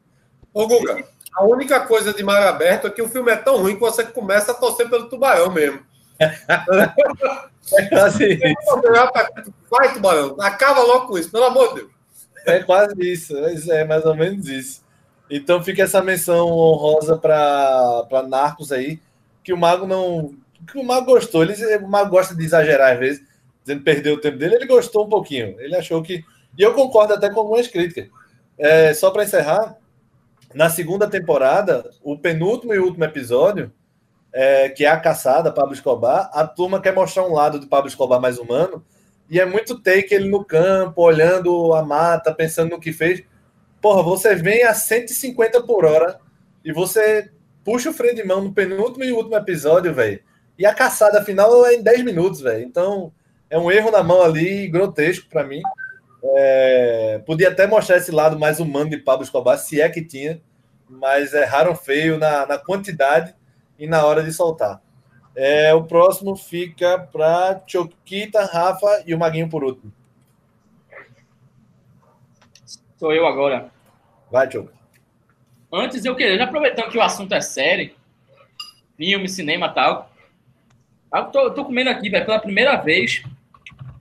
Ô, Guga, a única coisa de mar aberto é que o filme é tão ruim que você começa a torcer pelo tubarão mesmo. é quase isso. Vai, tubarão. Acaba logo com isso, pelo amor de Deus. É quase isso. É mais ou menos isso. Então fica essa menção honrosa para Narcos aí, que o Mago não. Que o Mago gostou. Ele, o Mago gosta de exagerar às vezes, dizendo que perdeu o tempo dele. Ele gostou um pouquinho. Ele achou que. E eu concordo até com algumas críticas. É, só para encerrar, na segunda temporada, o penúltimo e último episódio, é, que é a caçada, Pablo Escobar, a turma quer mostrar um lado de Pablo Escobar mais humano. E é muito take ele no campo, olhando a mata, pensando no que fez. Porra, você vem a 150 por hora e você puxa o freio de mão no penúltimo e último episódio, velho. E a caçada final é em 10 minutos, velho. Então, é um erro na mão ali, grotesco para mim. É... Podia até mostrar esse lado mais humano de Pablo Escobar, se é que tinha, mas erraram feio na, na quantidade e na hora de soltar. É, o próximo fica para Choquita, Rafa e o Maguinho por último. Sou eu agora. Vai, Choco. Antes eu queria, já aproveitando que o assunto é série, filme, cinema e tal. Eu tô, tô comendo aqui, velho, pela primeira vez,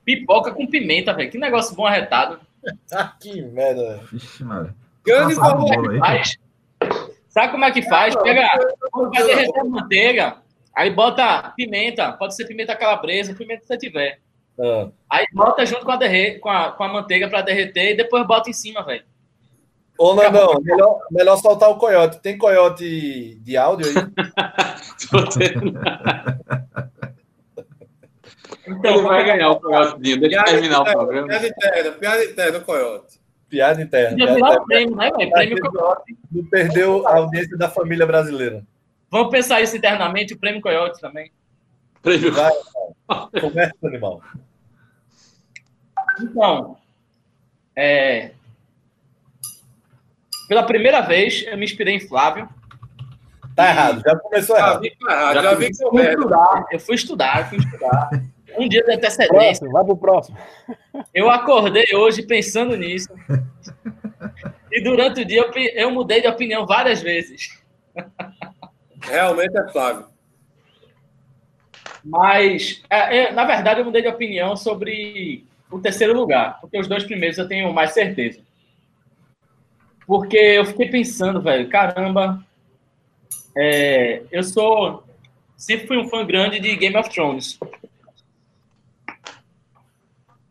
pipoca com pimenta, velho. Que negócio bom arretado. Que merda, velho. Grande Faz. Sabe como é que faz? Pega, vai derreter a manteiga, aí bota pimenta, pode ser pimenta calabresa, pimenta que você tiver. Ah, Aí bota junto com a, derre com a, com a manteiga pra derreter e depois bota em cima, velho. Ô, Nandão, melhor, melhor soltar o coiote. Tem coiote de áudio aí? Tô tendo- Então, Ele vai ganhar o coiotezinho. Deixa eu terminar o programa. Piada interna, piada interna, Coyote. Piada interna. Piada interna. prêmio, né, velho? Prêmio Coyote. Não perdeu a audiência da família brasileira. Vamos pensar isso internamente, o prêmio Coyote também. Prêmio. Vai, começa, animal. Então, é... pela primeira vez eu me inspirei em Flávio. Tá errado, já começou Já errado. vi que tá errado, Já já vi que Eu fui estudar, eu fui estudar, fui estudar. Um dia de antecedência. Próximo, vai pro próximo. Eu acordei hoje pensando nisso. E durante o dia eu, eu mudei de opinião várias vezes. Realmente é Flávio. Mas, é, é, na verdade, eu mudei de opinião sobre o terceiro lugar, porque os dois primeiros eu tenho mais certeza. Porque eu fiquei pensando, velho, caramba, é, eu sou. Sempre fui um fã grande de Game of Thrones.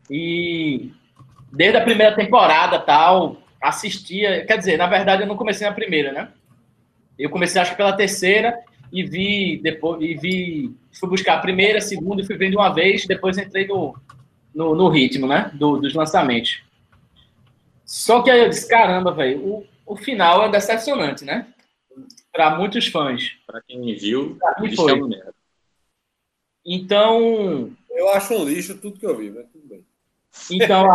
E desde a primeira temporada tal, assistia. Quer dizer, na verdade, eu não comecei na primeira, né? Eu comecei, acho que pela terceira, e vi depois e vi fui buscar a primeira, a segunda e fui vendo uma vez, depois entrei no, no, no ritmo, né, do, dos lançamentos. Só que aí eu disse, caramba, velho, o, o final é decepcionante, né? Para muitos fãs. Pra quem viu, Pra mim isso foi. é merda. Então, Eu acho um lixo tudo que eu vi, mas tudo bem. Então,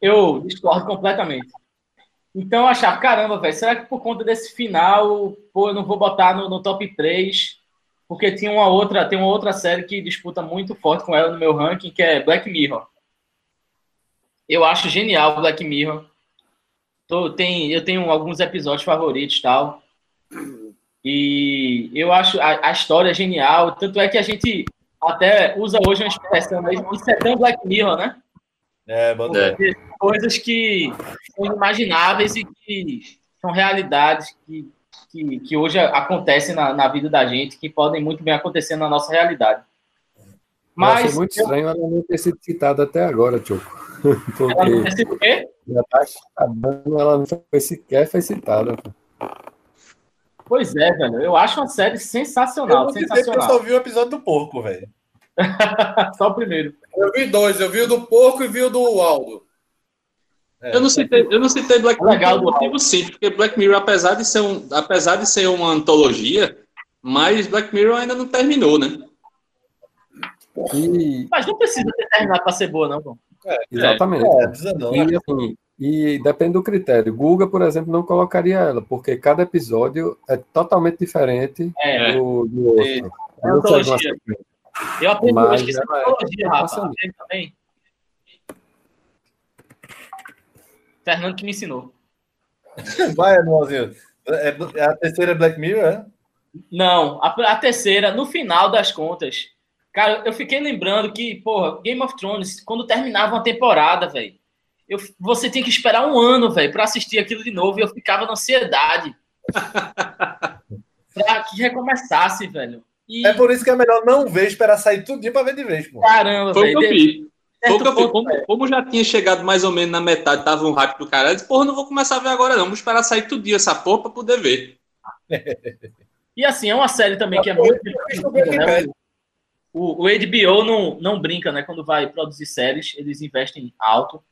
eu discordo completamente. Então, eu achava, caramba, velho, será que por conta desse final, pô, eu não vou botar no, no top 3? Porque tinha uma outra, tem uma outra série que disputa muito forte com ela no meu ranking, que é Black Mirror. Eu acho genial Black Mirror. Tô, tem, eu tenho alguns episódios favoritos e tal. E eu acho a, a história genial. Tanto é que a gente até usa hoje uma expressão isso é tão Black Mirror, né? É, É. Porque coisas que são inimagináveis e que são realidades que, que, que hoje acontecem na, na vida da gente, que podem muito bem acontecer na nossa realidade. Mas Mas é muito estranho ela não ter sido citada até agora, Tioco. ela não Porque pensa o quê? já tá acabando, ela não foi sequer foi citada. Pois é, velho. Eu acho uma série Eu sensacional, vou dizer que eu sensacional. só vi o episódio do porco, velho. Só o primeiro. Eu vi dois, eu vi o do porco e vi o do Aldo. É. Eu não citei, eu não citei Black Mirror Legal, por um motivo simples, porque Black Mirror, apesar de ser, um, apesar de ser uma antologia, mas Black Mirror ainda não terminou, né? E, Mas não precisa ter terminado para ser boa, não, pô. exatamente. É, não. E, assim, e depende do critério. Guga, por exemplo, não colocaria ela, porque cada episódio é totalmente diferente É, do, do outro. É. É antologia. eu aprendi Mas hoje que isso é é sensacional. Aprende também. Fernando que me ensinou. Vai, anualzinho. É, é a terceira Black Mirror, é? Não, a, a terceira, no final das contas, cara, eu fiquei lembrando que, porra, Game of Thrones, quando terminava uma temporada, velho, eu- você tinha que esperar um ano, velho, pra assistir aquilo de novo e eu ficava na ansiedade. pra que recomeçasse, velho. E, É por isso que é melhor não ver, esperar sair tudinho pra ver de vez, pô. caramba, Foi o velho. que eu fiz. Eu Como, como já tinha chegado mais ou menos na metade, tava um hype do caralho, eu disse, porra, não vou começar a ver agora não, vou esperar sair tudo dia essa porra pra poder ver. E assim, é uma série também que é muito né? O, o HBO não, não brinca, né? Quando vai produzir séries, eles investem alto.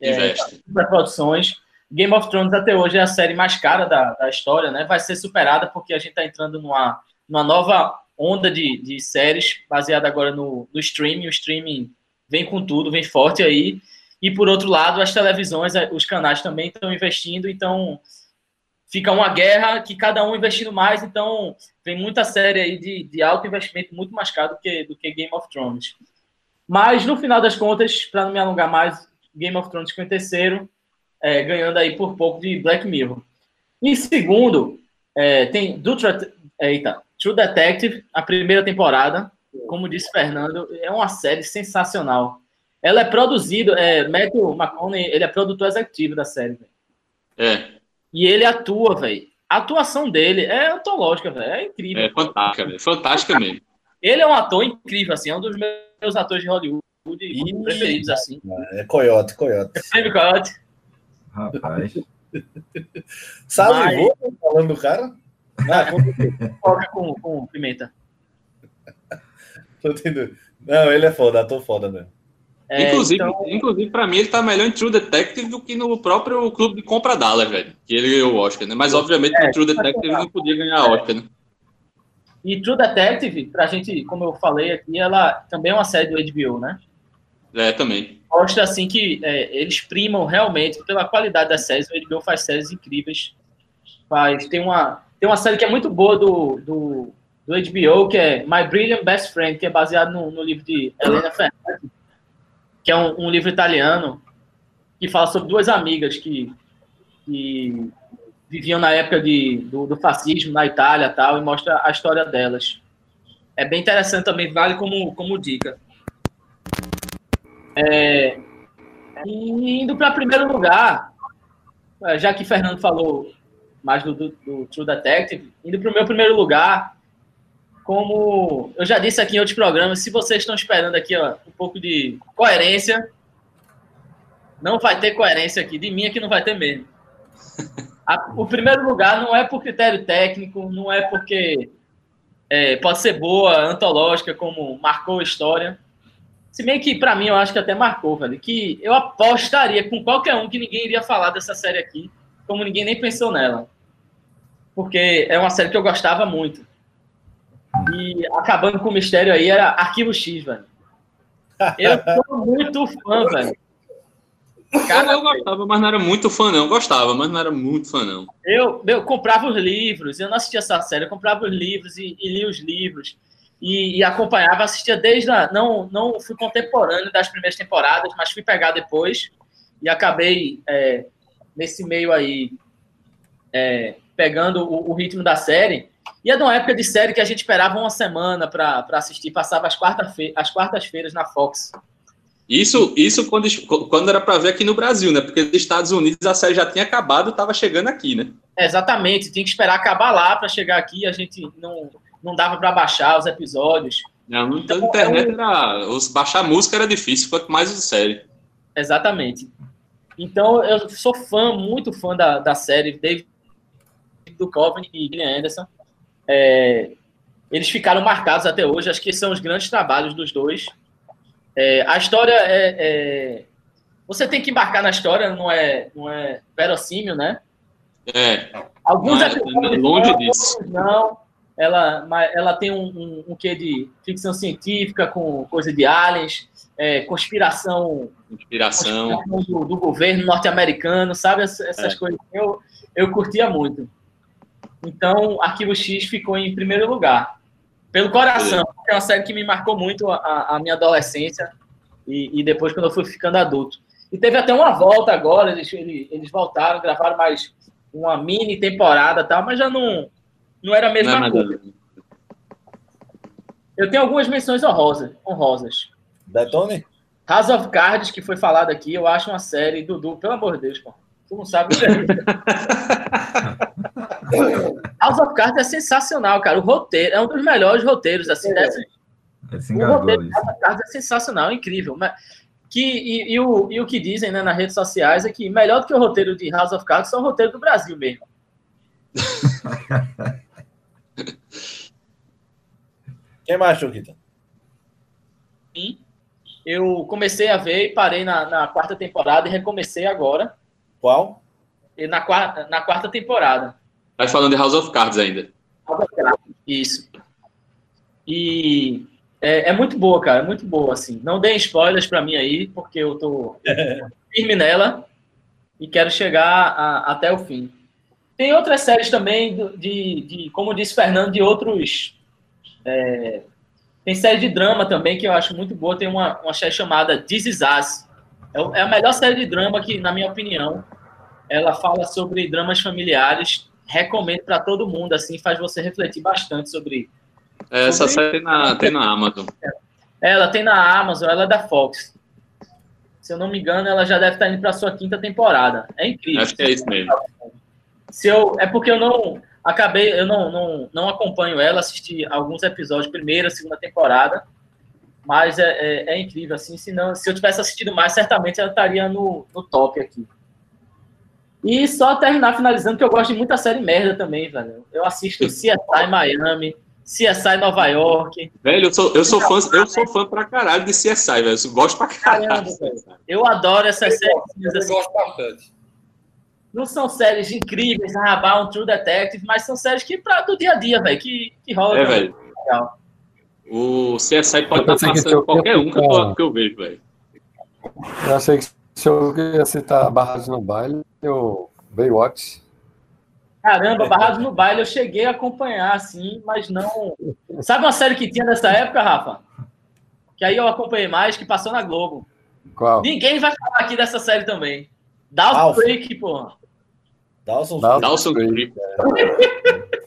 É, Investe. para produções. Game of Thrones até hoje é a série mais cara da, da história, né? Vai ser superada porque a gente está entrando numa, numa nova onda de, de séries baseada agora no, no streaming. O streaming vem com tudo, vem forte aí. E por outro lado, as televisões, os canais também estão investindo, então fica uma guerra que cada um investindo mais, então tem muita série aí de, de alto investimento muito mais caro do que, do que Game of Thrones. Mas, no final das contas, para não me alongar mais, Game of Thrones ficou em terceiro, é, ganhando aí por pouco de Black Mirror. Em segundo, é, tem Dutra, eita, True Detective, a primeira temporada. Como disse Fernando, é uma série sensacional. Ela é produzida, é, Matthew McConaughey, ele é produtor executivo da série. É. E ele atua, velho. A atuação dele é antológica, velho. É incrível. É fantástica, velho. Fantástica mesmo. Ele é um ator incrível, assim. É um dos meus atores de Hollywood preferidos, assim. É Coyote, Coyote. É Coyote. Rapaz. Salivou Mas... falando do cara? Ah, Coloca com, com pimenta. Tô entendendo. Não, ele é foda, ator foda mesmo. É, inclusive, então... inclusive para mim, ele tá melhor em True Detective do que no próprio clube de compra Dallas, velho. Que ele ganhou o Oscar, né? Mas, obviamente, é, True Detective não podia ganhar Oscar, né? E True Detective, pra gente, como eu falei aqui, ela também é uma série do HBO, né? É, também. Mostra, assim, que é, eles primam realmente pela qualidade das séries. O HBO faz séries incríveis. Faz, tem, uma, tem uma série que é muito boa do, do, do HBO, que é My Brilliant Best Friend, que é baseado no, no livro de Helena Fernandes que é um, um, livro italiano que fala sobre duas amigas que, que viviam na época de, do, do, fascismo na Itália tal, e mostra a história delas. É bem interessante também, vale como, como dica. É, indo para primeiro lugar, é, já que Fernando falou mais do, do, do True Detective, indo para o meu primeiro lugar, como eu já disse aqui em outros programas, se vocês estão esperando aqui ó, um pouco de coerência, não vai ter coerência aqui. De mim aqui não vai ter mesmo. A, o primeiro lugar não é por critério técnico, não é porque é, pode ser boa, antológica, como marcou a história. Se bem que, para mim, eu acho que até marcou, velho. Que eu apostaria com qualquer um que ninguém iria falar dessa série aqui, como ninguém nem pensou nela. Porque é uma série que eu gostava muito. E acabando com o mistério aí, era Arquivo X, velho. Eu sou muito fã, velho. Cara, eu gostava, mas não era muito fã, não. Eu gostava, mas não era muito fã, não. Eu, eu comprava os livros, eu não assistia essa série, eu comprava os livros e, e li os livros. E, e, acompanhava, assistia desde a. Não, não fui contemporâneo das primeiras temporadas, mas fui pegar depois. E acabei, é, nesse meio aí, é, pegando o, o ritmo da série. E é de uma época de série que a gente esperava uma semana para assistir, passava as quartas-feiras quartas na Fox. Isso, isso quando, quando era para ver aqui no Brasil, né? Porque nos Estados Unidos a série já tinha acabado, estava chegando aqui, né? exatamente, tinha que esperar acabar lá para chegar aqui. A gente não, não dava para baixar os episódios. Não, então, a internet era. Os, baixar música era difícil, quanto mais o série. Exatamente. Então eu sou fã, muito fã da, da série, David do Coven e Gillian Anderson. É, eles ficaram marcados até hoje, acho que são os grandes trabalhos dos dois. É, a história é, é, Você tem que embarcar na história, não é, não é verossímil, né? É. Alguns não, é longe não, disso. Não, ela, ela tem um, um, um quê de ficção científica com coisa de aliens, é, conspiração, conspiração. conspiração do, do, governo norte-americano, sabe? Essas, essas é. coisas. Eu, eu curtia muito. Então, Arquivo X ficou em primeiro lugar. Pelo coração, é uma série que me marcou muito a, a minha adolescência e, e, depois quando eu fui ficando adulto. E teve até uma volta agora, eles, eles voltaram, gravaram mais uma mini temporada e tal, mas já não, não era a mesma não, coisa. Eu tenho algumas menções honrosas. honrosas. Detone? House of Cards, que foi falado aqui, eu acho uma série, Dudu, pelo amor de Deus, pô. Tu não sabe o que é. House of Cards é sensacional, cara. O roteiro é um dos melhores roteiros, assim, é. dessa... o roteiro de House of Cards é sensacional, é incrível. Mas, que, e, e, o, e o que dizem né, nas redes sociais é que melhor do que o roteiro de House of Cards são o roteiro do Brasil mesmo. Quem mais, Chuquita? Sim. Eu comecei a ver e parei na, na quarta temporada e recomecei agora. Qual? E na, quarta, na quarta temporada. Vai falando de House of Cards ainda. Isso. E é, é, muito boa, cara, é muito boa, assim. Não deem spoilers para mim aí, porque eu tô firme nela e quero chegar a, até o fim. Tem outras séries também, de, de como disse Fernando, de outros. É, tem série de drama também que eu acho muito boa. Tem uma, uma série chamada This Is Us. É, é a melhor série de drama que, na minha opinião, ela fala sobre dramas familiares. Recomendo para todo mundo, assim, faz você refletir bastante sobre. É, essa série tem na, tem na Amazon. Ela tem na Amazon, ela é da Fox. Se eu não me engano, ela já deve estar indo para sua quinta temporada. É incrível. Acho que é isso mesmo. Se eu, é porque eu não acabei, eu não, não, não acompanho ela, assisti alguns episódios, primeira, segunda temporada, mas é, é, é incrível, assim, se, não, se eu tivesse assistido mais, certamente ela estaria no, no top aqui. E só terminar finalizando, que eu gosto de muita série merda também, velho. Eu assisto CSI Miami, CSI Nova York. Velho, eu sou, eu sou fã, eu sou fã pra caralho de CSI, velho. Eu gosto pra caralho. Caramba, velho. Eu adoro essas séries. Eu assim. gosto bastante. Não são séries incríveis, ah, Bound, True Detective, mas são séries que pra, do dia a dia, velho, que, que rola. É, velho. Legal. O CSI pode Eu estar que passando eu- qualquer um que eu, eu- que eu vejo, velho. Eu achei que se eu ia citar Barras no Baile, eu Baywatch. Caramba, Barrados no Baile eu cheguei a acompanhar, assim, mas não. Sabe uma série que tinha nessa época, Rafa? Que aí eu acompanhei mais, que passou na Globo. Qual? Ninguém vai falar aqui dessa série também. Dawson Alpha. Creek, porra. Dawson Dawson Dawson Creek. Creek.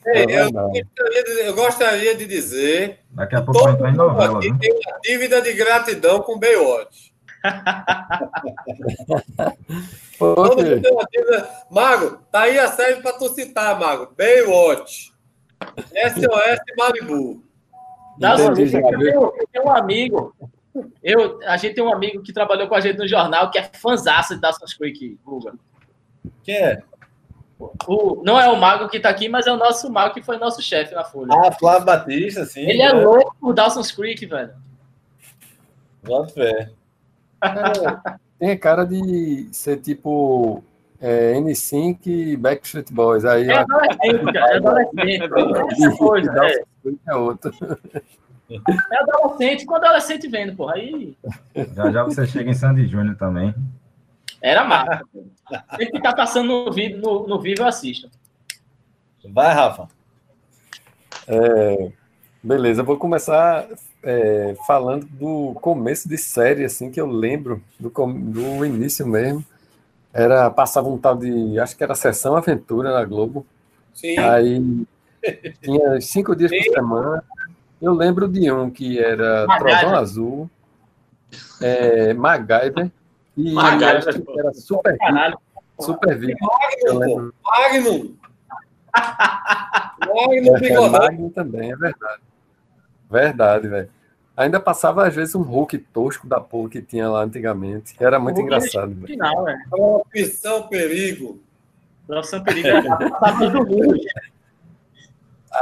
É eu, verdade. gostaria de, eu gostaria de dizer Daqui a pouco vai entrar em novela, viu? tem uma dívida de gratidão com Baywatch. Dívida. Mago, tá aí a série pra tu citar, Mago. Baywatch. SOS Malibu. Entendi, já eu tenho, eu tenho um amigo. Eu, a gente tem um amigo que trabalhou com a gente no jornal, que é fãzaço de Dawson Creek, Guga. Quem é? O, não é o Mago que tá aqui, mas é o nosso Mago que foi nosso chefe na Folha. Ah, Flávio Batista, sim. Ele é né? louco por Dawson's Creek, velho. Bota fé. Tem a cara de ser tipo é, N5 e Backstreet Boys. Aí É adolescente, cara. É adolescente. Essa coisa, é. Creek é outra. É adolescente com adolescente vendo, porra. Aí Já já você chega em Sandy Júnior também. era massa. Sempre que tá passando no, vídeo, no, no vivo, eu assisto. Vai, Rafa. É, beleza, eu vou começar é, falando do começo de série, assim, que eu lembro do, do início mesmo. Era, passava um tal de, acho que era Sessão Aventura na Globo. Sim. Aí tinha cinco dias por semana. Eu lembro de um que era MacGyver. Trovão Azul, é, MacGyver, e MacGyver, acho que era Super Caralho. Super. Eu Magnum. Magnum. Magnum É. Magnum também, é verdade. Verdade, velho. Ainda passava, às vezes, um Hulk tosco da porra que tinha lá antigamente. Era muito O Hulk engraçado, velho. Final, velho. Opção Perigo. Profissão Perigo é passava domingo.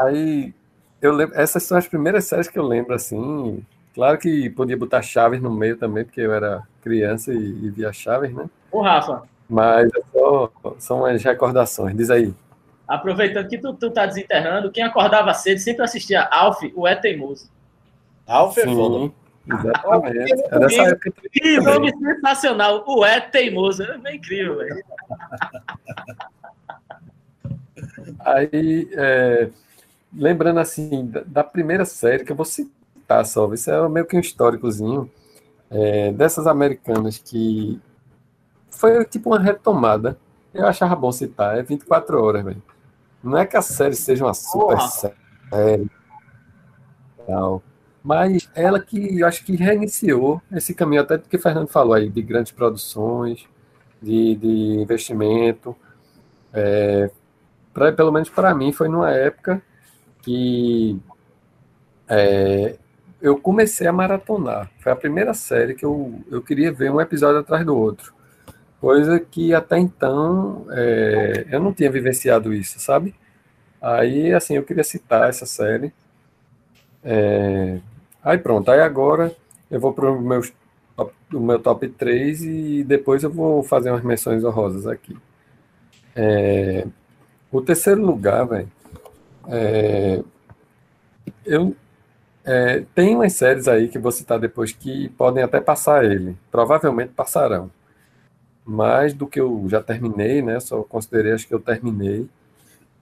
Aí, eu lembro, essas são as primeiras séries que eu lembro, assim. Claro que podia botar Chaves no meio também, porque eu era criança e, e via Chaves, né? Ô, Rafa, Mas é só, são as recordações. Diz aí. Aproveitando que tu, tu tá desenterrando, quem acordava cedo sempre assistia Alf, o É Teimoso. Alfa é foda. Exatamente. É dessa época Que nome sensacional, o É Teimoso. É incrível, velho. Aí, é, lembrando assim, da, da primeira série que eu vou citar só, isso é meio que um históricozinho, é, dessas americanas que foi tipo uma retomada. Eu achava bom citar, é 24 horas, velho. Não é que a série seja uma super Porra. série, tal, mas ela que eu acho que reiniciou esse caminho, até do que o Fernando falou aí, de grandes produções, de, de investimento. É, pra, pelo menos para mim, foi numa época que é, eu comecei a maratonar. Foi a primeira série que eu, eu queria ver um episódio atrás do outro. Coisa que até então é, eu não tinha vivenciado isso, sabe? Aí, assim, eu queria citar essa série. É, aí pronto, aí agora eu vou para o meu, top 3 e depois eu vou fazer umas menções honrosas aqui. É, o terceiro lugar, velho, é, eu é, tem umas séries aí que vou citar depois que podem até passar ele, provavelmente passarão. Mais do que eu já terminei, né? Só considerei acho que eu terminei.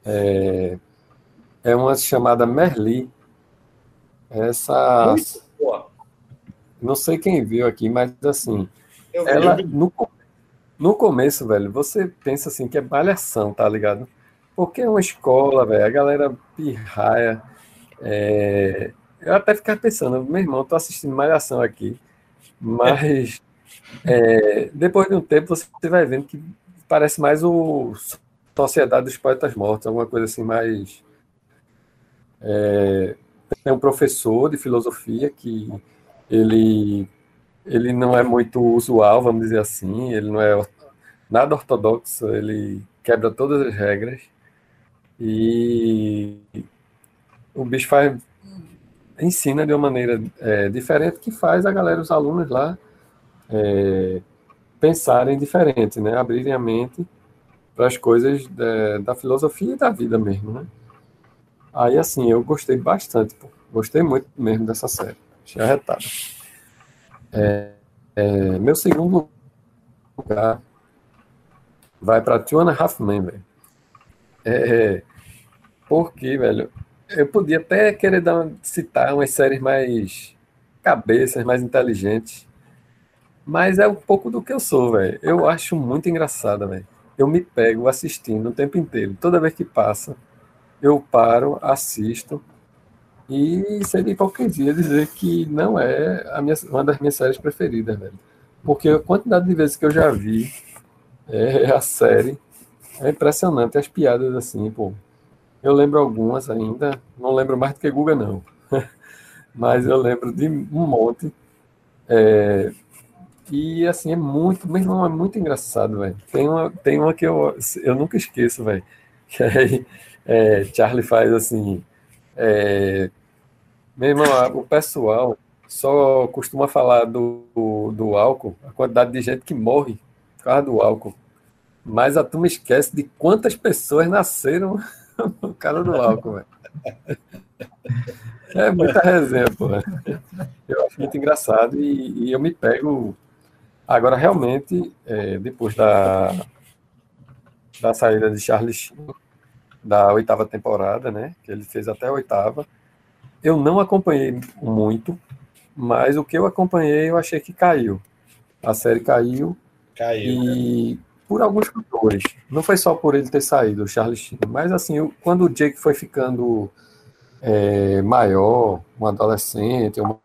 É, é uma chamada Merli. Essa. Não sei quem viu aqui, mas assim. Eu Ela, vi. no, no começo, velho, você pensa assim que é malhação, tá ligado? Porque é uma escola, velho, a galera pirraia. é, Eu até ficava pensando, meu irmão, tô assistindo malhação aqui, mas é, depois de um tempo você vai vendo que parece mais o Sociedade dos Poetas Mortos, alguma coisa assim mais. É, um professor de filosofia que ele ele não é muito usual, vamos dizer assim, ele não é nada ortodoxo, ele quebra todas as regras e o bicho faz, ensina de uma maneira é, diferente que faz a galera, os alunos lá, é, pensarem diferente, né? Abrirem a mente para as coisas da, da filosofia e da vida mesmo, né? Aí, assim, eu gostei bastante, pô. gostei muito mesmo dessa série, achei arretada. É, meu segundo lugar vai para Two and a Half Men, velho. É, porque, velho, eu podia até querer dar, citar umas séries mais cabeças, mais inteligentes, mas é um pouco do que eu sou, velho. Eu acho muito engraçada, velho. Eu me pego assistindo o tempo inteiro. Toda vez que passa, eu paro, assisto e seria hipocrisia dizer que não é a minha, uma das minhas séries preferidas, velho. Porque a quantidade de vezes que eu já vi é, a série é impressionante. As piadas, assim, pô. Eu lembro algumas ainda, não lembro mais do que Guga, não. Mas eu lembro de um monte. É, e, assim, é muito, meu irmão, é muito engraçado, velho. Tem uma, tem uma que eu, eu nunca esqueço, velho. É, Charlie faz assim. É, meu irmão, o pessoal só costuma falar do, do, do álcool, a quantidade de gente que morre por causa do álcool. Mas a turma esquece de quantas pessoas nasceram por causa do álcool, velho. É muita resenha, pô. Eu acho muito engraçado e, e eu me pego. Agora, realmente, é, depois da, da saída de Charlie Sheen, da oitava temporada, né? Que ele fez até a oitava. Eu não acompanhei muito, mas o que eu acompanhei eu achei que caiu. A série caiu Caiu. e por alguns fatores. Não foi só por ele ter saído, o Charlie Sheen, mas assim, o- quando o Jake foi ficando é, maior, um adolescente, um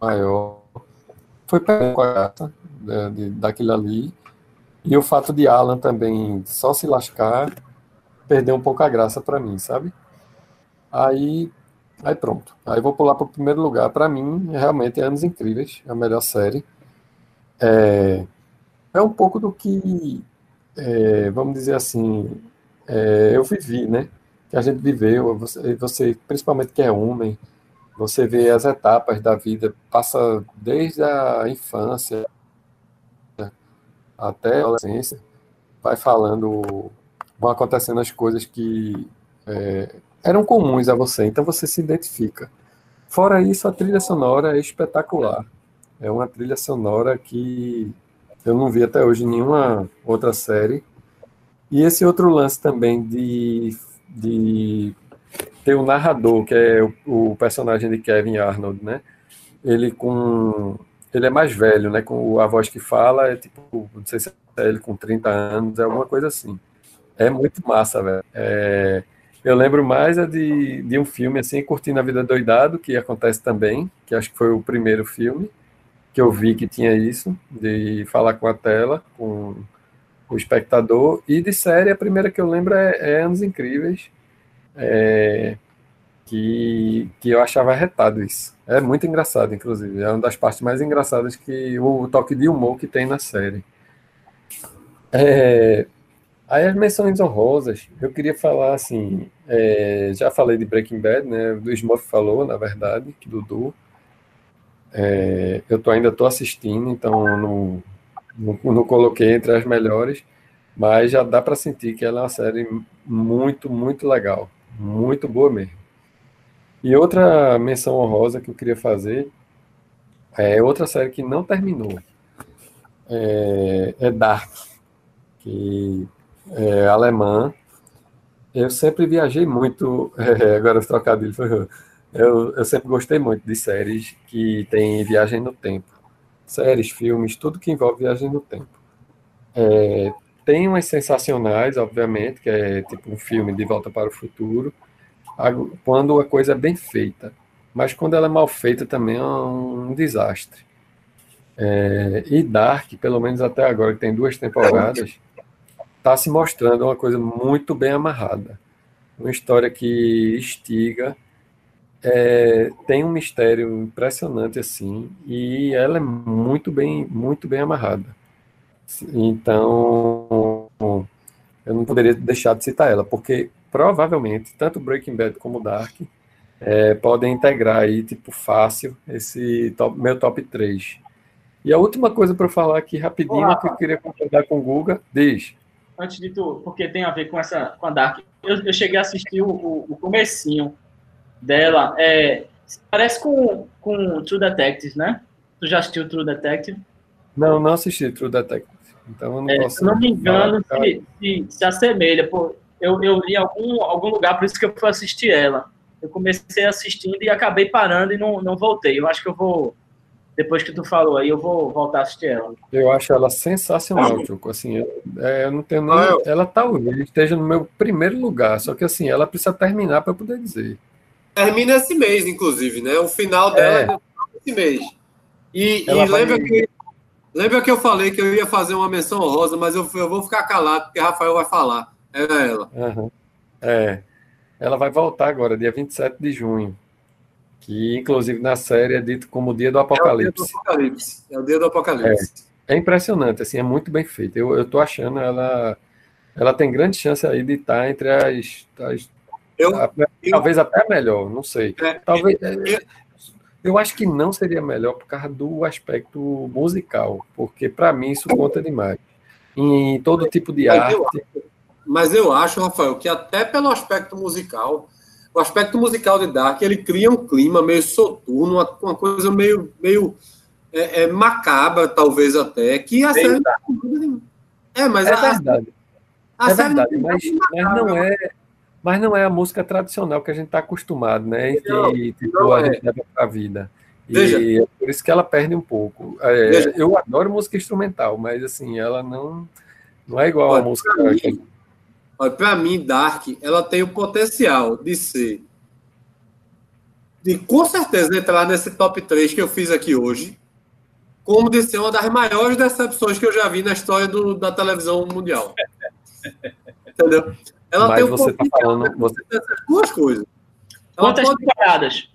maior, foi perdendo a gata né, de- daquilo ali. E o fato de Alan também só se lascar perdeu um pouco a graça para mim, sabe? Aí, aí pronto. Aí vou pular para o primeiro lugar. Para mim, realmente é Anos Incríveis, é a melhor série. É, é um pouco do que, é, vamos dizer assim, é, eu vivi, né? Que a gente viveu, você, você, principalmente que é homem, você vê as etapas da vida, passa desde a infância até a adolescência, vai falando, vão acontecendo as coisas que é, eram comuns a você, então você se identifica. Fora isso, a trilha sonora é espetacular. É uma trilha sonora que eu não vi até hoje nenhuma outra série. E esse outro lance também de, de ter o narrador, que é o, o personagem de Kevin Arnold, né? Ele com ele é mais velho, né? Com a voz que fala é tipo, não sei se é ele com 30 anos, é alguma coisa assim. É muito massa, velho. É, eu lembro mais é de, de um filme assim, Curtindo a Vida Doidado, que acontece também, que acho que foi o primeiro filme que eu vi que tinha isso, de falar com a tela, com o espectador. E de série, a primeira que eu lembro é, é Anos Incríveis, é, que, que eu achava arretado isso. É muito engraçado, inclusive. É uma das partes mais engraçadas que o, toque de humor que tem na série. É, aí as menções honrosas, eu queria falar assim, é, já falei de Breaking Bad, né? O Smurf falou, na verdade, Dudu. É, eu tô, ainda estou assistindo, então não, não, não coloquei entre as melhores, mas já dá para sentir que ela é uma série muito, muito legal, muito boa mesmo. E outra menção honrosa que eu queria fazer é outra série que não terminou, é, é Dark, que é alemã, Eu sempre viajei muito, é, agora os trocadilhos eu, eu sempre gostei muito de séries que tem viagem no tempo. Séries, filmes, tudo que envolve viagem no tempo. É, tem umas sensacionais, obviamente, que é tipo um filme de Volta para o Futuro, quando a coisa é bem feita. Mas quando ela é mal feita também é um desastre. É, e Dark, pelo menos até agora, que tem duas temporadas, está se mostrando uma coisa muito bem amarrada. Uma história que instiga, é, tem um mistério impressionante assim, e ela é muito bem, muito bem amarrada. Então, eu não poderia deixar de citar ela, porque provavelmente tanto Breaking Bad como Dark é, podem integrar aí, tipo, fácil, esse top, meu top 3. E a última coisa para falar aqui rapidinho, Olá. que eu queria concordar com o Guga, diz. Antes de tu, porque tem a ver com essa com a Dark, eu, eu cheguei a assistir o, o, o comecinho dela. É, parece com, com True Detective, né? Tu já assistiu True Detective? Não, não assisti True Detective. Então eu não é, posso. Se não me engano, se, se, se, assemelha. Pô, eu, eu li em algum, algum lugar, por isso que eu fui assistir ela. Eu comecei assistindo e acabei parando e não, não voltei. Eu acho que eu vou. Depois que tu falou aí, eu vou voltar a assistir ela. Eu acho ela sensacional, ah, Assim, eu, é, eu não tenho nem. Ah, ela talvez esteja no meu primeiro lugar, só que assim, ela precisa terminar para poder dizer. Termina esse mês, inclusive, né? O final dela é, esse mês. E, e lembra vai... que Lembra que eu falei que eu ia fazer uma menção honrosa, mas eu, eu vou ficar calado, porque Rafael vai falar. Era ela. Uhum. É. Ela vai voltar agora, dia 27 de junho. Que, inclusive, na série é dito como o dia do Apocalipse. É o dia do Apocalipse. É, o dia do Apocalipse. É, é impressionante, assim, é muito bem feito. Eu, eu tô achando ela. Ela tem grande chance aí de estar entre as. as eu, a, eu, talvez até melhor, não sei. É, talvez. Eu, eu acho que não seria melhor por causa do aspecto musical, porque para mim isso conta demais. Em todo tipo de mas arte. Mas eu acho, Rafael, que até pelo aspecto musical, o aspecto musical de Dark, ele cria um clima meio soturno, uma, uma coisa meio, meio é, é, macabra, talvez até, que a série... É, mas é a, verdade. A é verdade, mas, mas não é mas não é a música tradicional que a gente está acostumado, né? Não, que tipo, não a é. gente leva para a vida. E Veja. é por isso que ela perde um pouco. É, eu adoro música instrumental, mas assim, ela não, não é igual a música. Para mim, Dark, ela tem o potencial de ser. De com certeza entrar nesse top 3 que eu fiz aqui hoje, como de ser uma das maiores decepções que eu já vi na história do, da televisão mundial. Entendeu? Ela Mas tem você está falando. Você... duas coisas. Ela quantas pode... temporadas?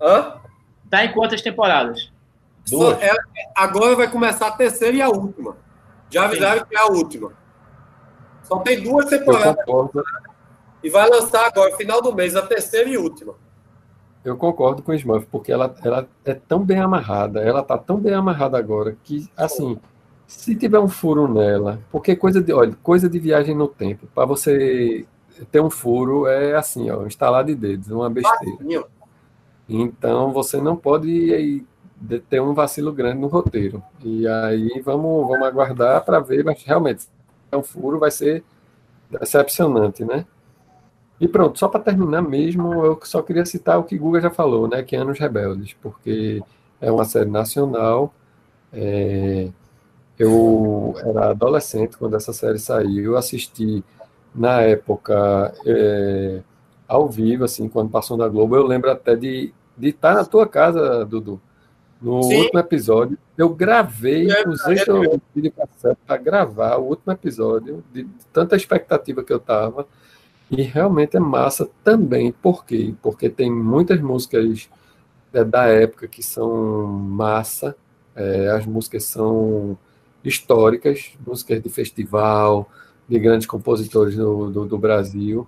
Hã? Tá em quantas temporadas? Duas. Ela, agora vai começar a terceira e a última. Já avisaram Sim. que é a última. Só tem duas temporadas. E vai lançar agora, final do mês, a terceira e última. Eu concordo com o Smurf, porque ela, ela é tão bem amarrada, ela tá tão bem amarrada agora, que, assim, se tiver um furo nela, porque coisa de, olha, coisa de viagem no tempo, para você ter um furo é assim, ó, instalar de dedos, uma besteira. Então você não pode ter um vacilo grande no roteiro. E aí vamos, vamos aguardar para ver, mas realmente um furo, vai ser decepcionante, né? E pronto, só para terminar mesmo, eu só queria citar o que Guga já falou, né? Que é Anos Rebeldes, porque é uma série nacional. É, eu era adolescente quando essa série saiu, eu assisti na época é, ao vivo, assim, quando passou na Globo. Eu lembro até de, de estar na tua casa, Dudu, no Sim. último episódio. Eu gravei, é, usei é, teu vídeo para gravar o último episódio, de, de tanta expectativa que eu estava. E realmente é massa também. Por quê? Porque tem muitas músicas é, da época que são massa. É, as músicas são históricas, músicas de festival, de grandes compositores do, do, do Brasil,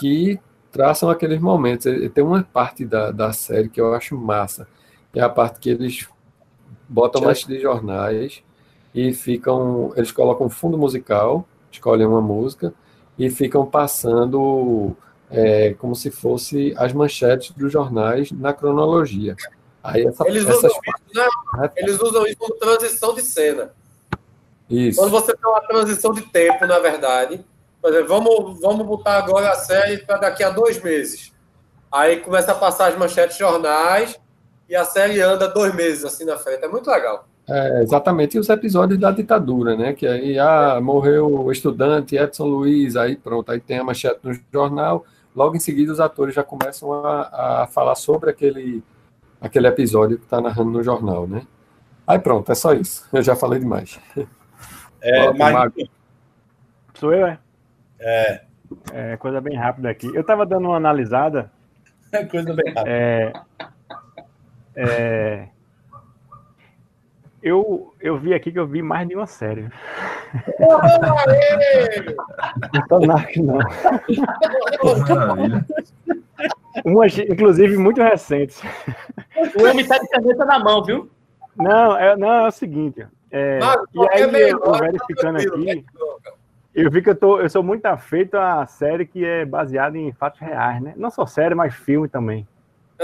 que traçam aqueles momentos. Tem uma parte da, da série que eu acho massa, é a parte que eles botam mais de jornais e ficam, eles colocam fundo musical, escolhem uma música e ficam passando é, como se fosse as manchetes dos jornais na cronologia. Aí essa, eles, usam isso, né? eles usam isso como transição de cena. Isso. Quando você tem uma transição de tempo, na verdade, Por exemplo, vamos, vamos botar agora a série para daqui a dois meses. Aí começa a passar as manchetes de jornais e a série anda dois meses assim na frente. É muito legal. É, exatamente, e os episódios da ditadura, né? Que aí ah, morreu o estudante Edson Luiz, aí pronto, aí tem a manchete no jornal, logo em seguida os atores já começam a, a falar sobre aquele, aquele episódio que está narrando no jornal, né? Aí pronto, é só isso. Eu já falei demais. É, mas... Sou eu, é? É. É coisa bem rápida aqui. Eu estava dando uma analisada. É coisa bem rápida. É, é, eu, eu vi aqui que eu vi mais de uma série. Não tô narco, não. Maravilha. Umas, inclusive, muito recentes. O homem tá de caneta na mão, viu? Não, é, não, é o seguinte. É, Mano, e aí, qualquer meia eu hora, verificando aqui, eu vi que eu, tô, eu sou muito afeito a série que é baseada em fatos reais, né? Não só série, mas filme também.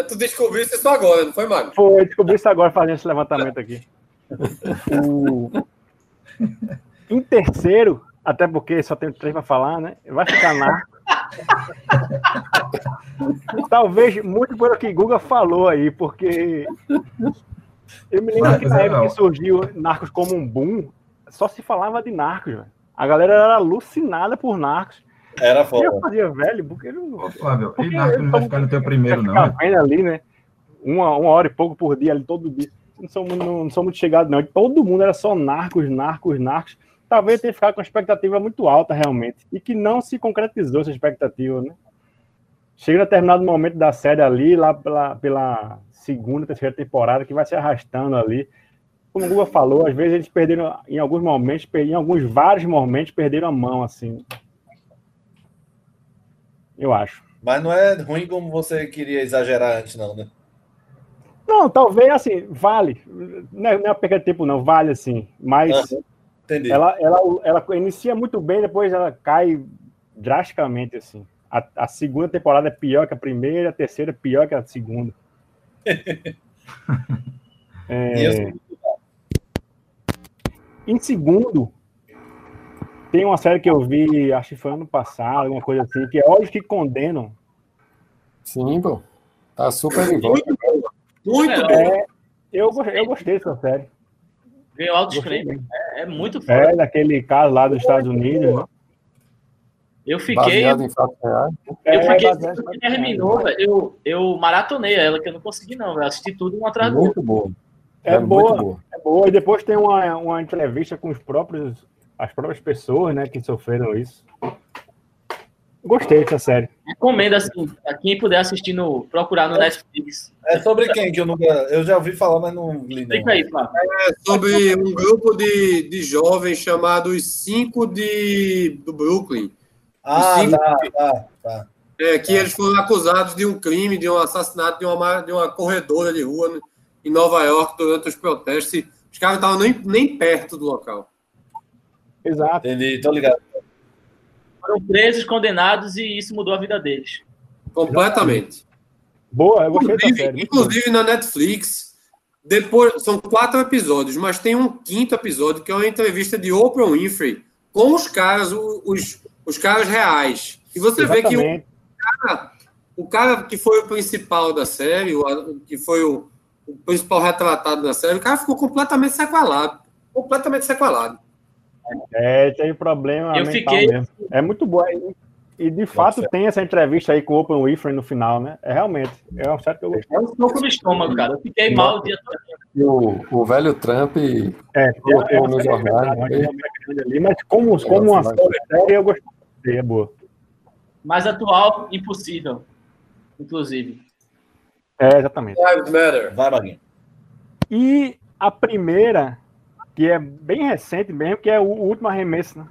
Tu descobriu isso só agora, não foi, Mário? Foi, eu descobri isso agora fazendo esse levantamento aqui. O- Em terceiro, até porque só tenho três para falar, né? Vai ficar Narcos. Talvez muito pelo que Guga falou aí, porque eu me lembro que na é época que surgiu Narcos como um boom, só se falava de Narcos, velho. A galera era alucinada por Narcos. Era E eu foda. fazia, velho, porque não. Ô, Flávio, Porque e Narco não vai ficar no teu primeiro, não, né? vendo ali, né? Uma, uma hora e pouco por dia, ali, todo dia. Não sou, muito- não, não sou muito chegado, não. Todo mundo era só narcos, narcos, narcos. Talvez tenha ficado com uma expectativa muito alta, realmente. E que não se concretizou essa expectativa, né? Chega a determinado momento da série ali, lá pela, pela segunda, terceira temporada, que vai se arrastando ali. Como o Guga falou, às vezes eles perderam, em alguns momentos, em alguns vários momentos, perderam a mão, assim. Eu acho. Mas não é ruim como você queria exagerar antes, não, né? Não, talvez assim, vale. Não é, não é perda de tempo, não, vale assim. Mas Entendi. ela, ela, ela inicia muito bem, depois ela cai drasticamente, assim. A, a segunda temporada é pior que a primeira, a terceira é pior que a segunda. É, em segundo, tem uma série que eu vi, acho que foi ano passado, alguma coisa assim, que é Olhos que Condenam. Sim, pô. Tá super em volta. Muito É, bom. É, eu, eu gostei dessa série. Veio altos Gostei prêmios. É, é muito foda. É, daquele caso lá dos Estados Unidos, né? Eu fiquei. Baseado em fatos reais. Eu É, fiquei. Quando terminou, velho, eu, eu maratonei ela, que eu não consegui, não. Eu assisti tudo um atrás do outro. Muito boa. É, muito boa, boa. é boa. E depois tem uma, uma entrevista com os próprios, as próprias pessoas, né, que sofreram isso. Gostei dessa série. Recomendo, assim, a quem puder assistir no. procurar no Netflix. É sobre quem que eu nunca. Eu já ouvi falar, mas não li. Não. Explica aí, Flávio. É sobre um grupo de, de jovens chamados Cinco de, do Brooklyn. Ah, tá, tá, tá. É, que eles foram acusados de um crime, de um assassinato de uma, de uma corredora de rua em Nova York durante os protestos. E Os caras não estavam nem, nem perto do local. Exato. Entendi, tô ligado. Foram presos, condenados e isso mudou a vida deles. Completamente. Boa, eu gostei Inclusive, inclusive na Netflix, depois são quatro episódios, mas tem um quinto episódio que é uma entrevista de Oprah Winfrey com os caras, os, os caras reais. E você vê que o Exatamente. cara, o cara que foi o principal da série, o, que foi o, o principal retratado da série, o cara ficou completamente sequelado. Completamente sequelado. É, tem problema Eu mental fiquei- mesmo. É muito boa. E, e, de fato certo. tem essa entrevista aí com o Open Winfrey no final, né? É realmente. É que eu gostei. É um soco no estômago, cara. Eu fiquei mal o dia todo. E o, o velho Trump É, colocou no jornal. é, né? ali, mas como, como uma série, eu gostei. É boa. Mais atual, impossível. Inclusive. É, exatamente. Lives Matter. Vai, Maguinho. E a primeira, que é bem recente mesmo, que é o último arremesso, né?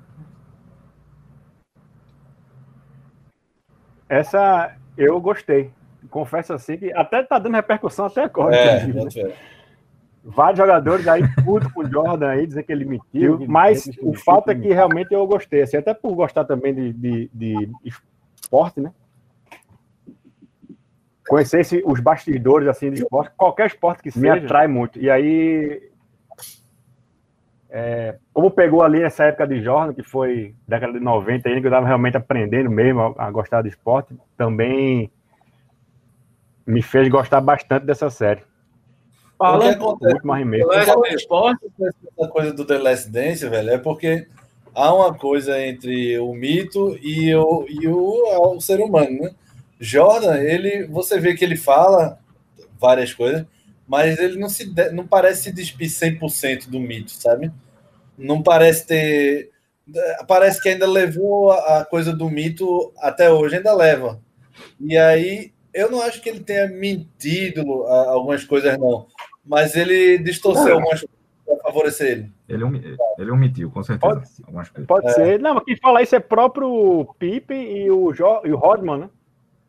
Essa eu gostei. Confesso assim que até tá dando repercussão até agora. É, né? fé. Vários jogadores aí putos com o Jordan aí, dizer que ele mentiu. Mas o fato é que realmente eu gostei, assim, até por gostar também de, de, de esporte, né? Conhecer esse- os bastidores assim de esporte, qualquer esporte que seja, me atrai muito. E aí É, como pegou ali nessa época de Jordan, que foi década de 90, ainda que eu estava realmente aprendendo mesmo a, a, gostar de esporte, também me fez gostar bastante dessa série. Fala, muito mais remake. esporte, essa coisa do The Last Dance, velho, é porque há uma coisa entre o mito e o, e o, o ser humano, né? Jordan, ele, você vê que ele fala várias coisas, mas ele não se não parece se despir 100% do mito, sabe? Não parece ter parece que ainda levou a coisa do mito até hoje, ainda leva. E aí eu não acho que ele tenha mentido algumas coisas não, mas ele distorceu algumas coisas para favorecer ele. Ele, ele omitiu, com certeza. Pode, pode é. ser. Não, mas quem fala isso é próprio Pippen e o, jo, e o Rodman, né?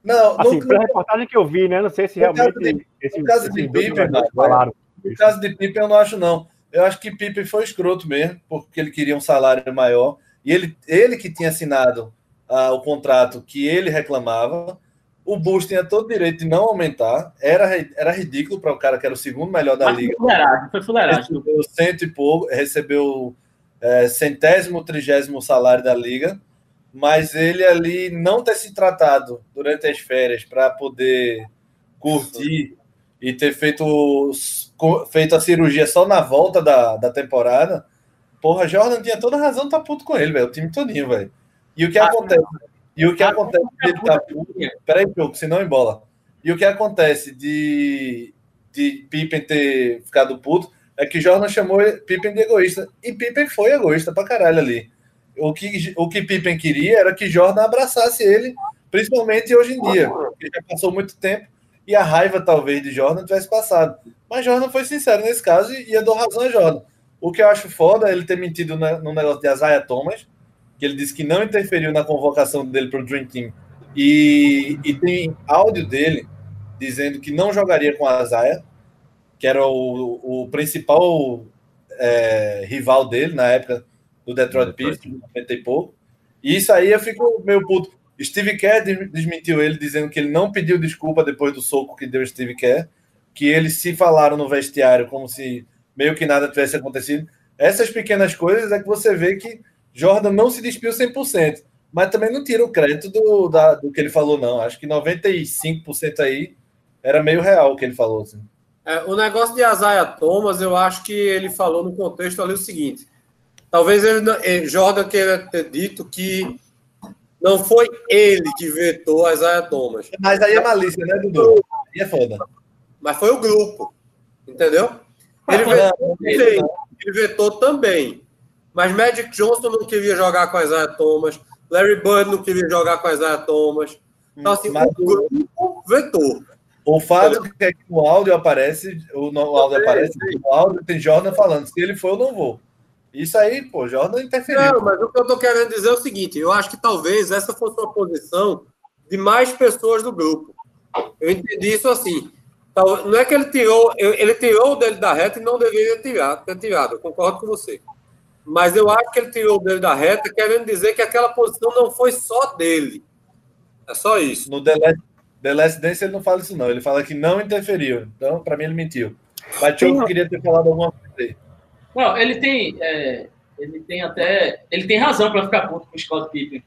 Não, assim, no, pela reportagem que eu vi, né? Não sei se realmente. De, esse, no caso de Pippen, falaram. No caso de Pippen, eu não acho, não. Eu acho que Pippen foi escroto mesmo, porque ele queria um salário maior. E ele, ele que tinha assinado uh, o contrato que ele reclamava. O Bulls tinha todo o direito de não aumentar. Era, era ridículo para o cara que era o segundo melhor da Mas liga. Foi fuleiragem. Recebeu cento e pouco, recebeu é, centésimo, trigésimo salário da liga mas ele ali não ter se tratado durante as férias para poder curtir e ter feito, feito a cirurgia só na volta da, da temporada, porra, Jordan tinha toda razão de tá puto com ele, velho, o time todinho, velho. E o que ah, acontece? E o que ah, acontece de ele tá puto, peraí, pouco, senão embola. E o que acontece de, de Pippen ter ficado puto é que Jordan chamou Pippen de egoísta. E Pippen foi egoísta pra caralho ali o que, o que Pippen queria era que Jordan abraçasse ele, principalmente hoje em dia, porque já passou muito tempo e a raiva talvez de Jordan tivesse passado. Mas Jordan foi sincero nesse caso e, eu dou razão a Jordan. O que eu acho foda é ele ter mentido no negócio de Isaiah Thomas, que ele disse que não interferiu na convocação dele para o Dream Team. E, e tem áudio dele dizendo que não jogaria com a Isaiah, que era o, o principal é, rival dele na época do Detroit Pistons, 90 e pouco. E isso aí eu fico meio puto. Steve Kerr desmentiu ele, dizendo que ele não pediu desculpa depois do soco que deu Steve Kerr, que eles se falaram no vestiário como se meio que nada tivesse acontecido. Essas pequenas coisas é que você vê que Jordan não se despiu 100%, mas também não tira o crédito do, da, do que ele falou, não. Acho que 95% aí era meio real o que ele falou. Assim. É, o negócio de Isaiah Thomas, eu acho que ele falou no contexto ali o seguinte: Talvez ele, eh, Jordan queira ter dito que não foi ele que vetou a Isaiah Thomas. Mas aí é malícia, né, Dudu? Aí é foda. Mas foi o grupo, entendeu? Ele vetou, também, ele vetou também. Mas Magic Johnson não queria jogar com a Isaiah Thomas. Larry Bird não queria jogar com a Isaiah Thomas. Então, assim, Mas o grupo vetou. O fato é que no áudio aparece, o, áudio aparece, o áudio tem Jordan falando, se ele for, eu não vou. Isso aí, pô, Jordan interferiu. Não, mas o que eu estou querendo dizer é o seguinte: eu acho que talvez essa fosse uma posição de mais pessoas do grupo. Eu entendi isso assim. Não é que ele tirou, ele tirou dele da reta e não deveria tirar, ter tirado, eu concordo com você. Mas eu acho que ele tirou dele da reta, querendo dizer que aquela posição não foi só dele. É só isso. No The Last, The Last Dance ele não fala isso, não. Ele fala que não interferiu. Então, para mim, ele mentiu. Mas eu queria ter falado alguma coisa aí. Não, ele tem, é, ele tem até, ele tem razão para ficar puto com o Scott Pippen.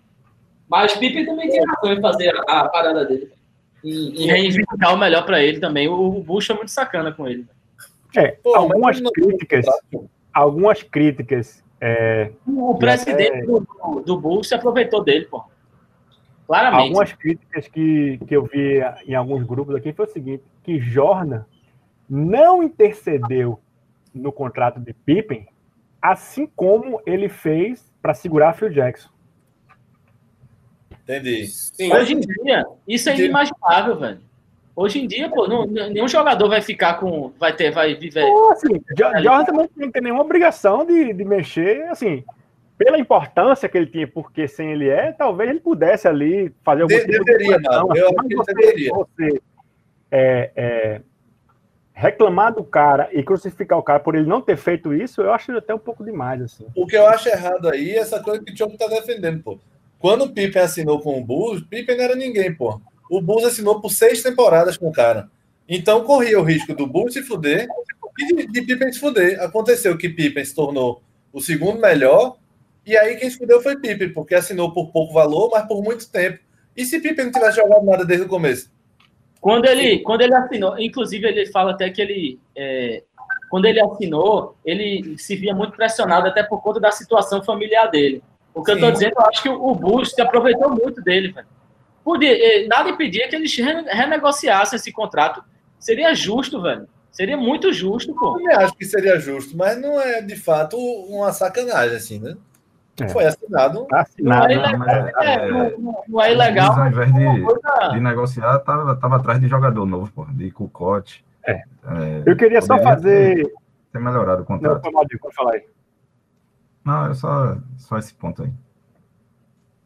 Mas Pippen também tem razão em fazer a, a parada dele. E, reivindicar o melhor para ele também. O, o Bush é muito sacana com ele. É, Pô, algumas críticas, algumas críticas. É, o presidente do, do Bush se aproveitou dele, pô. Claramente. Algumas críticas que, que eu vi em alguns grupos aqui foi o seguinte: que Jordan não intercedeu no contrato de Pippen, assim como ele fez para segurar Phil Jackson. Entendi. Sim. Hoje em dia, isso é inimaginável, velho. Hoje em dia, pô, não, nenhum jogador vai ficar com. Vai ter, vai viver. Pô, assim, Jordan também não tem nenhuma obrigação de, de mexer, assim. Pela importância que ele tinha, porque sem ele é, talvez ele pudesse ali fazer alguma coisa. Deveria, não. Eu acho que deveria. Você, é, é, reclamar do cara e crucificar o cara por ele não ter feito isso, eu acho até um pouco demais, assim. O que eu acho errado aí é essa coisa que o Tioco tá defendendo, pô. Quando o Pippen assinou com o Bulls, Pippen não era ninguém, pô. O Bulls assinou por seis temporadas com o cara. Então corria o risco do Bulls se fuder e de, de Pippen se fuder. Aconteceu que Pippen se tornou o segundo melhor. E aí quem escolheu foi Pippen, porque assinou por pouco valor, mas por muito tempo. E se Pippen não tivesse jogado nada desde o começo? Quando ele, quando ele assinou, inclusive ele fala até que ele, é, quando ele assinou, ele se via muito pressionado até por conta da situação familiar dele. O que Sim. eu tô dizendo, eu acho que o Bush se aproveitou muito dele, velho. Podia, eh, nada impedia que eles renegociassem esse contrato. Seria justo, velho. Seria muito justo, pô. Eu acho que seria justo, mas não é de fato uma sacanagem, assim, né? É. Foi assinado. Tá assinado, não é, é, é, não, é ilegal. Ao invés de, coisa... de negociar, tava, tava atrás de jogador novo, pô, de Cucote. É. é. Eu queria só fazer. Ter, ter melhorado o contrato. Não, pode falar aí. Não, é só, só esse ponto aí.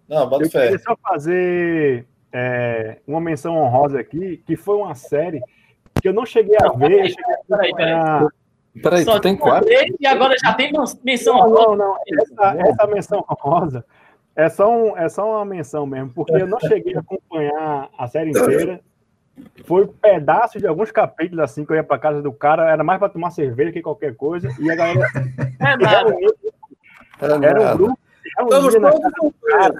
Não, bota Eu fé. queria só fazer é, uma menção honrosa aqui, que foi uma série que eu não cheguei a ver. Peraí, peraí. Peraí, Só tu tem quatro? E agora já tem menção Não, honrosa. não, não. Essa, essa menção honrosa é só, um, é só uma menção mesmo, porque eu não cheguei a acompanhar a série inteira. Foi pedaços de alguns capítulos assim que eu ia pra casa do cara, era mais pra tomar cerveja que qualquer coisa. E a galera É nada. Era era um grupo que se reunia na casa do cara.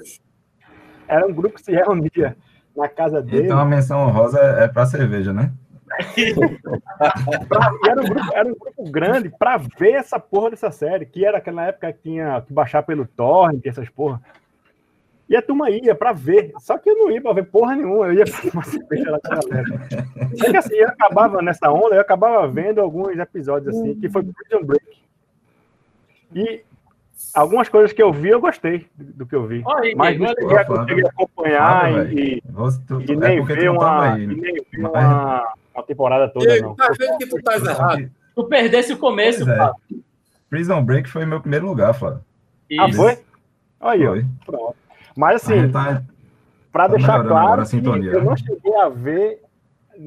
Era um grupo que se reunia na casa dele. Então a menção honrosa é, é pra cerveja, né? Pra- e era um grupo, era um grupo grande pra ver essa porra dessa série, que era aquela época que tinha que baixar pelo torrent, essas porra. E a turma ia pra ver, só que eu não ia pra ver porra nenhuma, eu ia pra uma cerveja lá com a galera. Só que assim, eu acabava nessa onda, eu acabava vendo alguns episódios assim, que foi Prison Break. E algumas coisas que eu vi, eu gostei do, que eu vi. Olha Mas não cheguei a conseguir acompanhar e, nem ver e nem uma, uma temporada toda, Diego, não. tá vendo que tu estás errado? Tu perdesse o começo, é. Prison Break foi meu primeiro lugar, Flávio. Ah, Isso. foi? Aí, ó. Foi. Pronto. Mas A assim, tá- para tá deixar claro a eu não cheguei a ver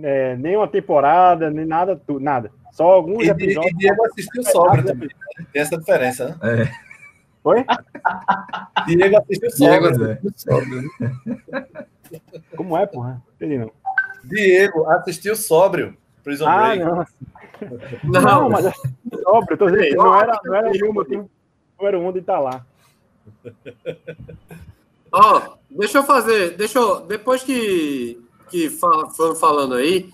é, nenhuma temporada, nem nada, tu- nada. Só alguns E, Di- episódios. e Diego assistiu sóbrio também. né? Tem essa diferença, né? É, Foi? Diego assistiu Diego sóbrio. pois é. Como é, porra? Entendi não. Diego assistiu sóbrio. Prison Ah, Break. não. Não, Não, mas óbvio, eu tô dizendo não era, não era eu tenho número um de estar lá. Ó, deixa eu fazer, deixa eu, depois que, que fa- foram falando aí,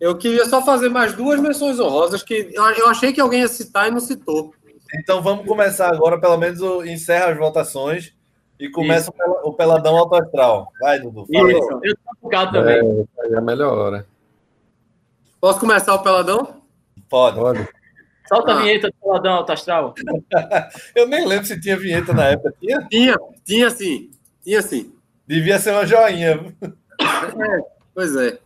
eu queria só fazer mais duas menções honrosas que eu achei que alguém ia citar e não citou. Então vamos começar agora, pelo menos o- encerra as votações e começa o pela- o peladão alto astral. Vai, Dudu. Fala. Isso. Eu tô focado também. É, é a melhor hora. Posso começar o peladão? Pode. Pode. Solta Ah. a vinheta do Peladão Alto Astral. Eu nem lembro se tinha vinheta na época. Tinha? Tinha, tinha sim, tinha sim. Devia ser uma joinha. Pois é.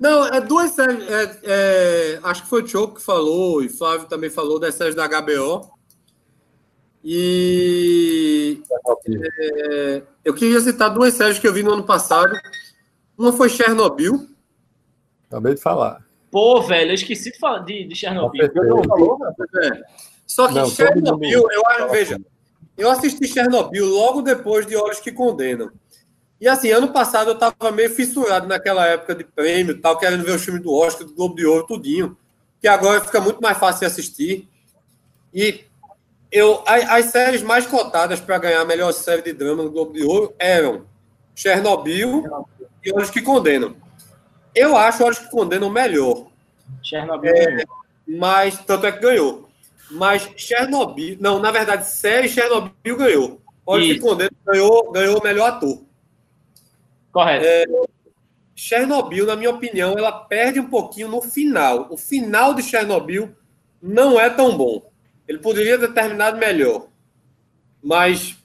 Não, é duas séries. é- é, acho que foi o Choco que falou, e Flávio também falou das séries da HBO. E é, eu queria citar duas séries que eu vi no ano passado. Uma foi Chernobyl. Acabei de falar. Pô, velho, eu esqueci de falar de, de Chernobyl. É. Só que Não, Chernobyl, eu acho, veja, eu assisti Chernobyl logo depois de Olhos que Condenam. E assim, ano passado eu tava meio fissurado naquela época de prêmio e tal, querendo ver o filme do Oscar, do Globo de Ouro, tudinho. Que agora fica muito mais fácil de assistir. E eu, a- as, séries mais cotadas para ganhar a melhor série de drama no Globo de Ouro eram Chernobyl e Olhos que Condenam. Eu acho Olhos que Condenam melhor. Chernobyl. É. Mas, tanto é que ganhou. Mas Chernobyl, não, na verdade, série Chernobyl ganhou. Olha que condeno ganhou, ganhou o melhor ator. Correto. Chernobyl, na minha opinião, ela perde um pouquinho no final. O final de Chernobyl não é tão bom. Ele poderia ter terminado melhor. Mas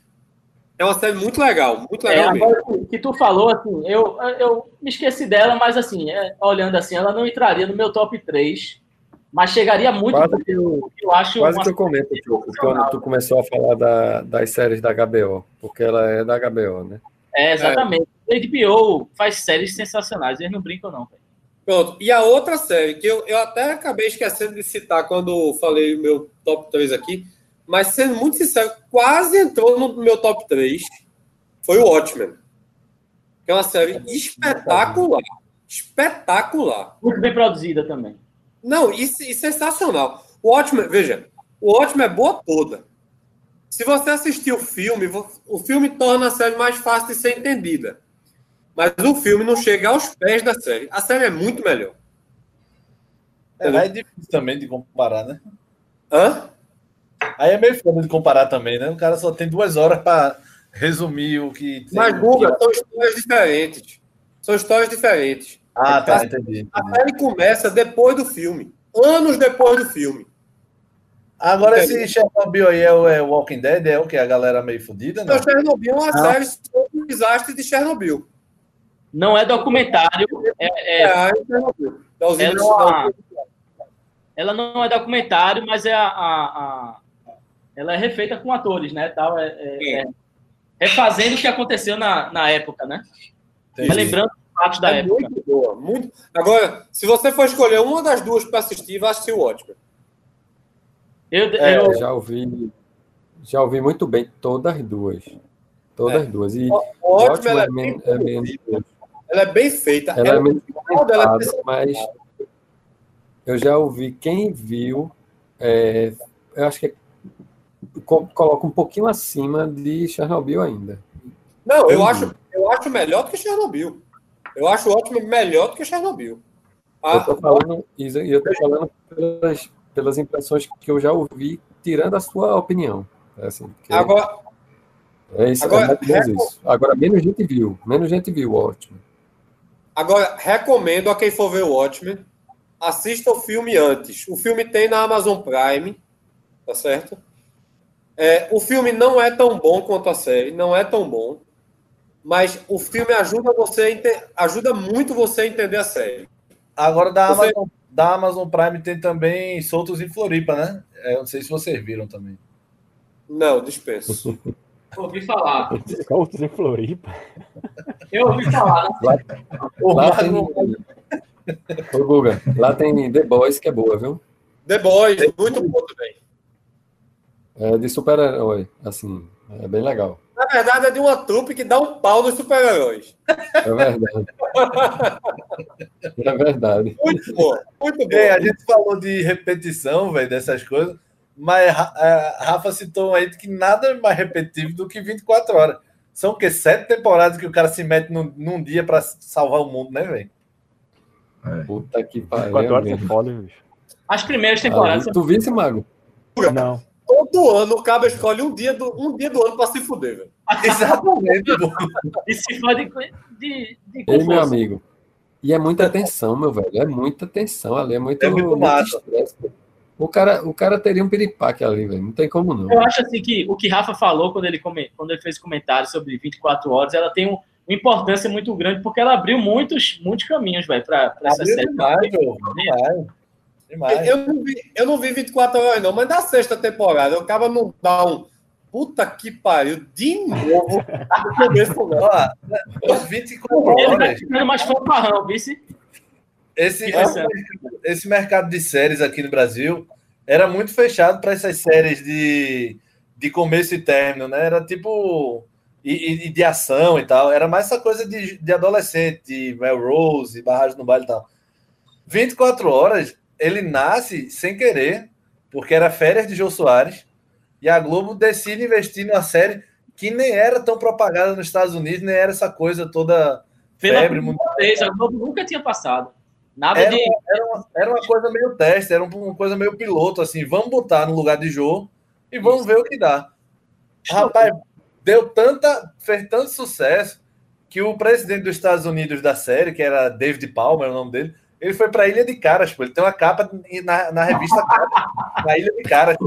é uma série muito legal, muito É, legal mesmo. agora que- que tu falou, assim, eu, eu me esqueci dela, mas assim, é, olhando assim, ela não entraria no meu top 3, mas chegaria muito Quase que eu, eu acho quase que eu comento quando tu começou a falar da- das séries da HBO, porque ela é da HBO, né? É, exatamente. A HBO faz séries sensacionais, eles não brincam, não. velho. Pronto. E a outra série, que eu, eu até acabei esquecendo de citar quando falei o meu top 3 aqui, mas sendo muito sincero, quase entrou no meu top 3, foi o Watchmen. Que é uma série espetacular. Espetacular. Muito bem produzida também. Não, e, e sensacional. O Watchmen, veja, o Watchmen é boa toda. Se você assistir o filme, o filme torna a série mais fácil de ser entendida. Mas o filme não chega aos pés da série. A série é muito melhor. É, é difícil também de comparar, né? Hã? Aí é meio foda de comparar também, né? O cara só tem duas horas para resumir o que. Mas, Guga, são histórias diferentes. São histórias diferentes. Ah, tá, A- entendi. A série começa depois do filme. Anos depois do filme. Agora, Entendi. esse Chernobyl aí é o é Walking Dead, é o que? A galera meio fodida, não? Então, Chernobyl é uma Não. série sobre o desastre de Chernobyl. Não é documentário, é, É, é- de- é uma- ela não é documentário, mas é a, a- a- ela é refeita com atores, né? Tal, é, é- é- refazendo o que aconteceu na, na época, né? Entendi. Relembrando os fatos da É época. muito boa. Muito... Agora, se você for escolher uma das duas para assistir, vai assistir o Watchmen. Eu, É, eu- Já ouvi, já ouvi muito bem todas as duas. Todas as duas. E O Watchmen ela é, ótimo, é, bem, é menos, ela é bem feita. ela é Ela- é comentada, mas eu já ouvi quem viu, é, eu acho que é- co- coloca um pouquinho acima de Chernobyl ainda. Não, eu acho, eu acho melhor do que Chernobyl. Eu acho o Watchmen melhor do que Chernobyl. Ah, Eu tô falando, e eu tô falando pelas, pelas impressões que eu já ouvi, tirando a sua opinião. É assim, agora, é isso, agora, é mais ou menos isso. Agora, menos gente viu, menos gente viu, ótimo. agora, recomendo a quem for ver o Watchmen, assista o filme antes. O filme tem na Amazon Prime, tá certo? É, o filme não é tão bom quanto a série, não é tão bom, mas o filme ajuda você, ajuda muito você a entender a série. Agora, da Você- Amazon, da Amazon Prime tem também Soltos em Floripa, né? É, eu não sei se vocês viram também. Não, dispenso. ouvi falar. Soltos em Floripa. Eu ouvi falar. Lá tem, Magno- Ô, Guga, lá tem The Boys, que é boa, viu? The Boys, muito bom também. É de super-herói, assim, é bem legal. Na verdade, é de uma trupe que dá um pau nos super-heróis. É verdade. É verdade. Muito bom, muito bom. É, a gente falou de repetição, velho, dessas coisas, mas a Rafa citou aí que nada é mais repetitivo do que 24 horas. São o quê? Sete temporadas que o cara se mete num, num dia pra salvar o mundo, né, velho? Puta que pariu. 4 horas é foda, bicho. As primeiras temporadas. Ah, tu visse, Mago? Não. Todo ano o Cabo escolhe um dia do, um dia do ano pra se fuder, velho. Exatamente. pô. E se for de, de, de Ei, meu amigo. E é muita tensão, meu velho. É muita tensão ali. É muito, É muito estresse. pô. O cara, o cara teria um piripaque ali, velho. Não tem como não. Eu acho assim que o que Rafa falou quando ele, come- quando ele fez comentário sobre 24 horas, ela tem um- uma importância muito grande, porque ela abriu muitos, muitos caminhos, velho, para essa série. demais, pô. Demais. Demais. Eu não, vi, eu não vi 24 horas, não, mas na sexta temporada, o Cabo não dá um. Puta que pariu, de novo. no começo, não. Ó, 24 Ele tá horas. ficando mais fanfarrão, vice? Esse, Interessante. esse mercado de séries aqui no Brasil era muito fechado para essas séries de, de começo e término, né? Era tipo. E, e de ação e tal. Era mais essa coisa de, de adolescente, de Melrose, Barragem no Baile e tal. 24 horas, ele nasce sem querer, porque era férias de Jô Soares, e a Globo decide investir numa série que nem era tão propagada nos Estados Unidos, nem era essa coisa toda Pela febre vez, a Globo nunca tinha passado. Nada Era, de. era, uma, era uma coisa meio teste, era uma coisa meio piloto, assim, vamos botar no lugar de Jô e vamos ver o que dá. Rapaz, deu tanta, fez tanto sucesso que o presidente dos Estados Unidos da série, que era David Palmer, o nome dele, ele foi para Ilha de Caras, pô. Ele tem uma capa na, na revista na Ilha de Caras.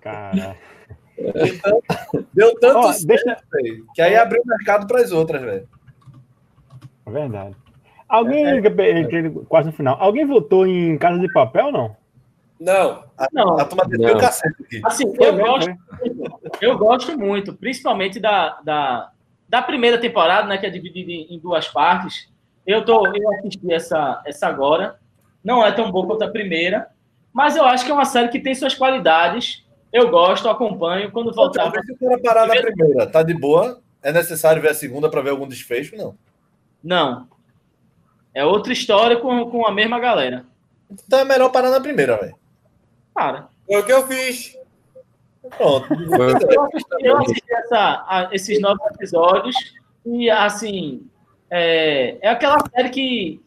Cara. Então, deu tanto Ó, sucesso, deixa- velho, que aí abriu o mercado para as outras, velho. É verdade. Alguém, entrei quase no final, alguém votou em Casa de Papel, não? Não. Não, A turma desceu o Não. cacete aqui. assim, eu gosto, eu gosto muito, principalmente da, da, da primeira temporada, né, que é dividida em, em duas partes. Eu, tô, eu assisti essa, essa agora. Não é tão boa quanto a primeira, mas eu acho que é uma série que tem suas qualidades. Eu gosto, acompanho. Quando voltar. Outra vez, se o cara parar na primeira, tá de boa, é necessário ver a segunda para ver algum desfecho? Não. Não. É outra história com, com a mesma galera. Então é melhor parar na primeira, velho. Cara, Foi o que eu fiz. Pronto. Eu assisti, eu assisti essa- a- esses nove episódios e, assim, é, é aquela série que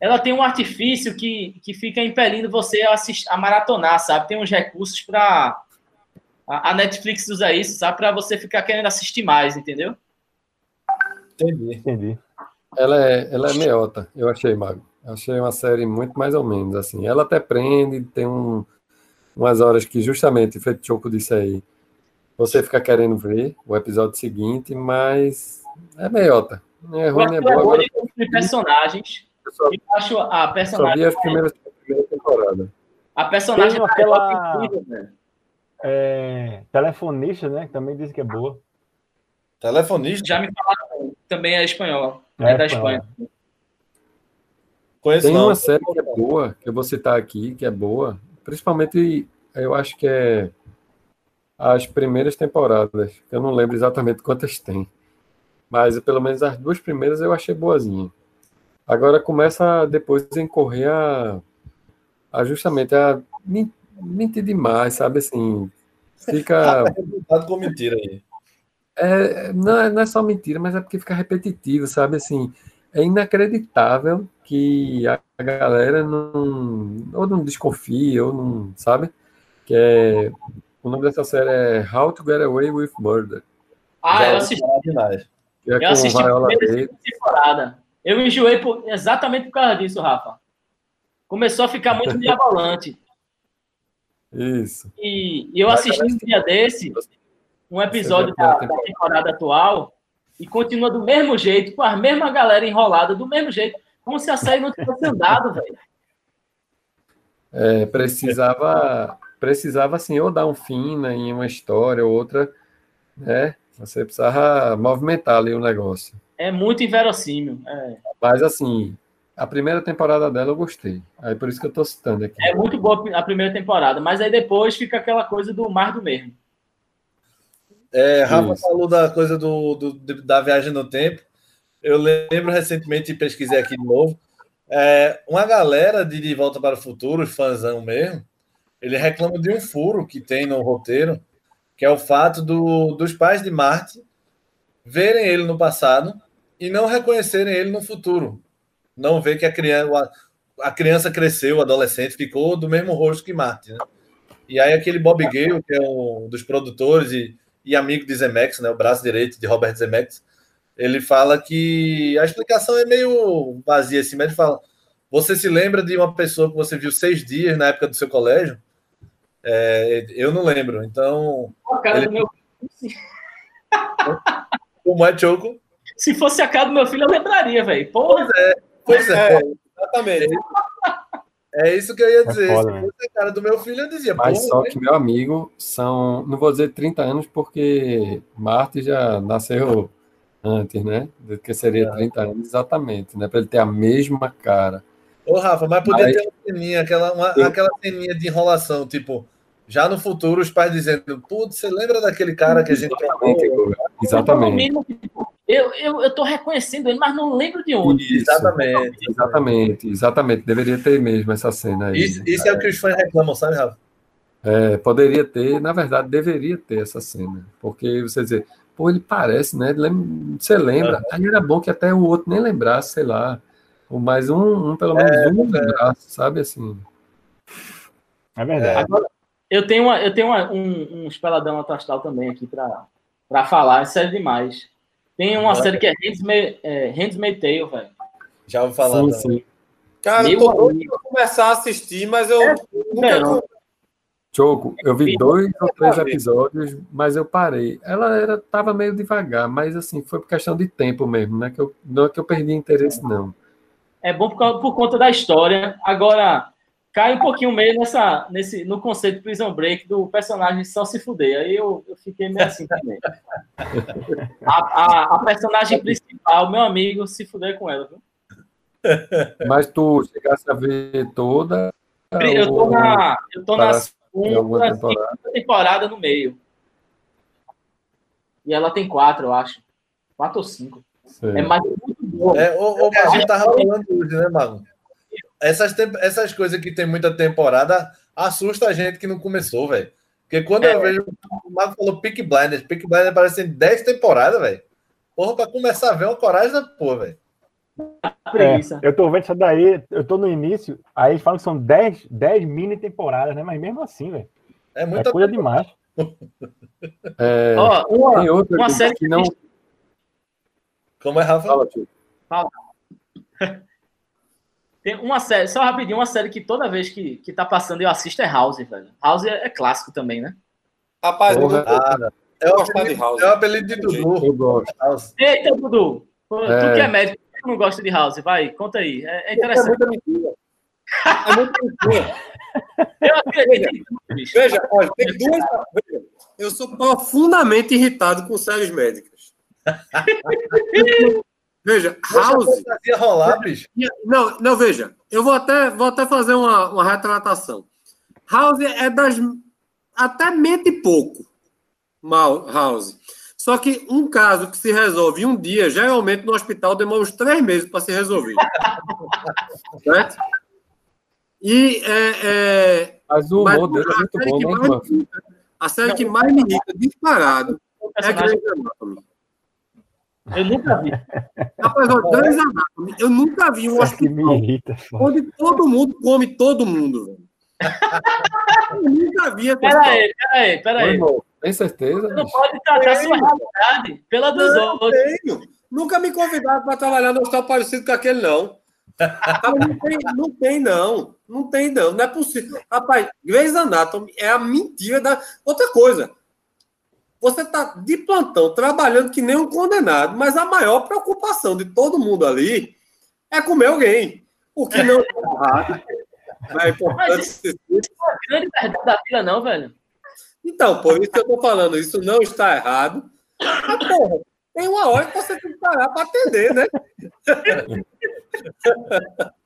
ela tem um artifício que, que fica impelindo você a, assistir, a maratonar, sabe? Tem uns recursos para a, a Netflix usa isso, sabe? Para você ficar querendo assistir mais, entendeu? Entendi. Entendi. Ela é, ela é meiota, eu achei, Mago. Achei uma série muito mais ou menos, assim. Ela até prende, tem um, umas horas que justamente, feito Choco disse aí, você fica querendo ver o episódio seguinte, mas é meiota. Não é Eu ruim, é é boa. boa Agora, de construir personagens. eu só, Eu acho a só personagem, vi as primeiras da primeira temporada. a personagem Tem aquela- Eva é incrível. É, telefonista, né? Que também dizem que é boa. Telefonista? Já me falaram, também é espanhola. É É, da. Espanha. Conheço Tem não. uma série que é boa, que eu vou citar aqui, que é boa, principalmente eu acho que é as primeiras temporadas, que eu não lembro exatamente quantas tem, mas pelo menos as duas primeiras eu achei boazinha. Agora começa depois a incorrer a, a justamente a men- mentir demais, sabe assim, fica Resultado com mentira aí. é, não, é, não é só mentira, mas é porque fica repetitivo, sabe? Assim, é inacreditável que a a galera não, ou não desconfia, ou não, sabe? Que é, o nome dessa série é How to Get Away with Murder, Ah, Já eu ouvi assisti, é eu assisti a primeira temporada. Eu enjoei por- exatamente por causa disso, Rafa. Começou a ficar muito mirabolante. Isso. E, e eu assisti um dia desse, um episódio da, da temporada atual, e continua do mesmo jeito, com a mesma galera enrolada, do mesmo jeito, como se a série não tivesse andado, velho. É, precisava, precisava assim, ou dar um fim né, em uma história ou outra, né? Você precisava movimentar ali o negócio. É muito inverossímil. É, Mas assim, a primeira temporada dela eu gostei. Aí por isso que eu tô citando aqui. é muito boa a primeira temporada, mas aí depois fica aquela coisa do mais do mesmo. É, Rafa Isso. falou da coisa do, do- da viagem no tempo. Eu lembro recentemente, pesquisei aqui de novo, é, uma galera de De Volta para o Futuro, fãzão mesmo, ele reclama de um furo que tem no roteiro, que é o fato do- dos pais de Marte verem ele no passado e não reconhecerem ele no futuro. Não ver que a criança, a criança cresceu, o adolescente ficou do mesmo rosto que Marte. Né? E aí aquele Bob Gale, que é um dos produtores e, e amigo de Zemeckis, né, o braço direito de Robert Zemeckis, ele fala que a explicação é meio vazia assim, mas ele fala: você se lembra de uma pessoa que você viu seis dias na época do seu colégio? É, eu não lembro. Então, A cara Ele- do meu... como é Choco? Se fosse a cara do meu filho, eu lembraria, velho. Porra, Pois é, Exatamente. É isso que eu ia dizer. foda, Se né? fosse a cara do meu filho, eu dizia: Mas "Porra, só que, meu amigo, são, não vou dizer 30 anos, porque Marte já nasceu antes, né? Do que seria 30 anos exatamente, né? Para ele ter a mesma cara. Ô, Rafa, mas podia Mas- ter uma ceninha, aquela, uma- Eu- aquela ceninha de enrolação, tipo, já no futuro, os pais dizendo, putz, você lembra daquele cara que a gente Exatamente, trocou? Exatamente. Eu, eu, eu tô reconhecendo ele, mas não lembro de onde. Isso, Exatamente. exatamente, exatamente. Deveria ter mesmo essa cena aí. Isso, isso é o que os fãs reclamam, sabe, Rafa? É, poderia ter, na verdade, deveria ter essa cena. Porque você dizer, pô, ele parece, né? Você lembra? Aí era bom que até o outro nem lembrasse, sei lá. Ou mais um, um pelo menos um lembrasse, sabe assim. É verdade. Agora, eu tenho, uma, eu tenho uma- um, um espeladão astral também aqui pra, pra falar, é sério demais. Tem uma série que é Handmaid's é, Tale, velho. Já ouvi falar. Sim, sim. Cara, Meu eu tô doido pra começar a assistir, mas eu nunca. Não. Choco, eu vi dois ou três episódios, mas eu parei. Ela era, tava meio devagar, mas assim, foi por questão de tempo mesmo, né? Que eu, não é que eu perdi interesse, não. É bom por, por conta da história. Agora, cai um pouquinho meio nessa, nesse, no conceito de Prison Break do personagem só se fuder. Aí eu, eu fiquei meio assim também. A, a, a personagem principal, meu amigo, se fuder com ela. Viu? Mas tu chegasse a ver toda. Eu tô na, eu tô na segunda, temporada? temporada no meio. E ela tem quatro, eu acho. Quatro ou cinco. Sei. É mais muito boa. É, o, o a gente tava falando hoje, né, Mago? Essas, essas coisas que tem muita temporada assusta a gente que não começou, velho. Porque quando eu vejo o Mago falou Peak Blinders. Peak Blinders parece 10 temporadas, velho. Porra, pra começar a ver uma coragem da porra, velho. É, eu tô vendo isso daí, eu tô no início, aí eles falam que são 10, 10 mini temporadas, né? Mas mesmo assim, velho. É muita é coisa demais. É, Ó, uma, tem outra uma série que não. Como é, Rafa? Fala, tio. Tem uma série, só rapidinho, uma série que toda vez que, que tá passando eu assisto é House, velho. House é, é clássico também, né? Rapaz, eu Porra. Ah, é gostar de apelido, House. é o apelido de Dudu. Eu gosto. Eita, Dudu! Tu É. que é médico, por que tu não gosta de House? Vai, conta aí. É, é É interessante. muita mentira. É muita mentira. Eu acredito. Veja, olha, tem duas. Veja, eu sou profundamente irritado com séries médicas. Veja, House. Rolar, bicho. Não, não, veja, eu vou até, vou até fazer uma, uma retratação. House é das. Até mente pouco. Mal, House. Só que um caso que se resolve em um dia, geralmente no hospital demora uns três meses para se resolver. certo? E é, é, Mas o mas humor dele é muito bom, né, a série que mais me irrita disparado é personagem Grey's Anatomy. Eu nunca vi. Rapaz, Grey's Anatomy, eu nunca vi um Isso hospital irrita. onde todo mundo come todo mundo, velho. Eu nunca vi essa Pera história. aí, pera aí, pera Ô, aí. irmão, tem certeza? Você não bicho? pode tratar sua realidade pela dos Não outros. tenho. Nunca me convidaram para trabalhar no hospital parecido com aquele, não. Não tem, não tem, não. Não tem, não. Não é possível. Rapaz, Grey's Anatomy é a mentira da. Outra coisa. Você tá de plantão, trabalhando que nem um condenado, mas a maior preocupação de todo mundo ali é comer alguém. O que não é errado. É importante Mas isso- Não é grande verdade da vida, não, velho. Então, por isso que eu tô falando, isso não está errado. Mas, porra, tem uma hora que você tem que parar para atender, né?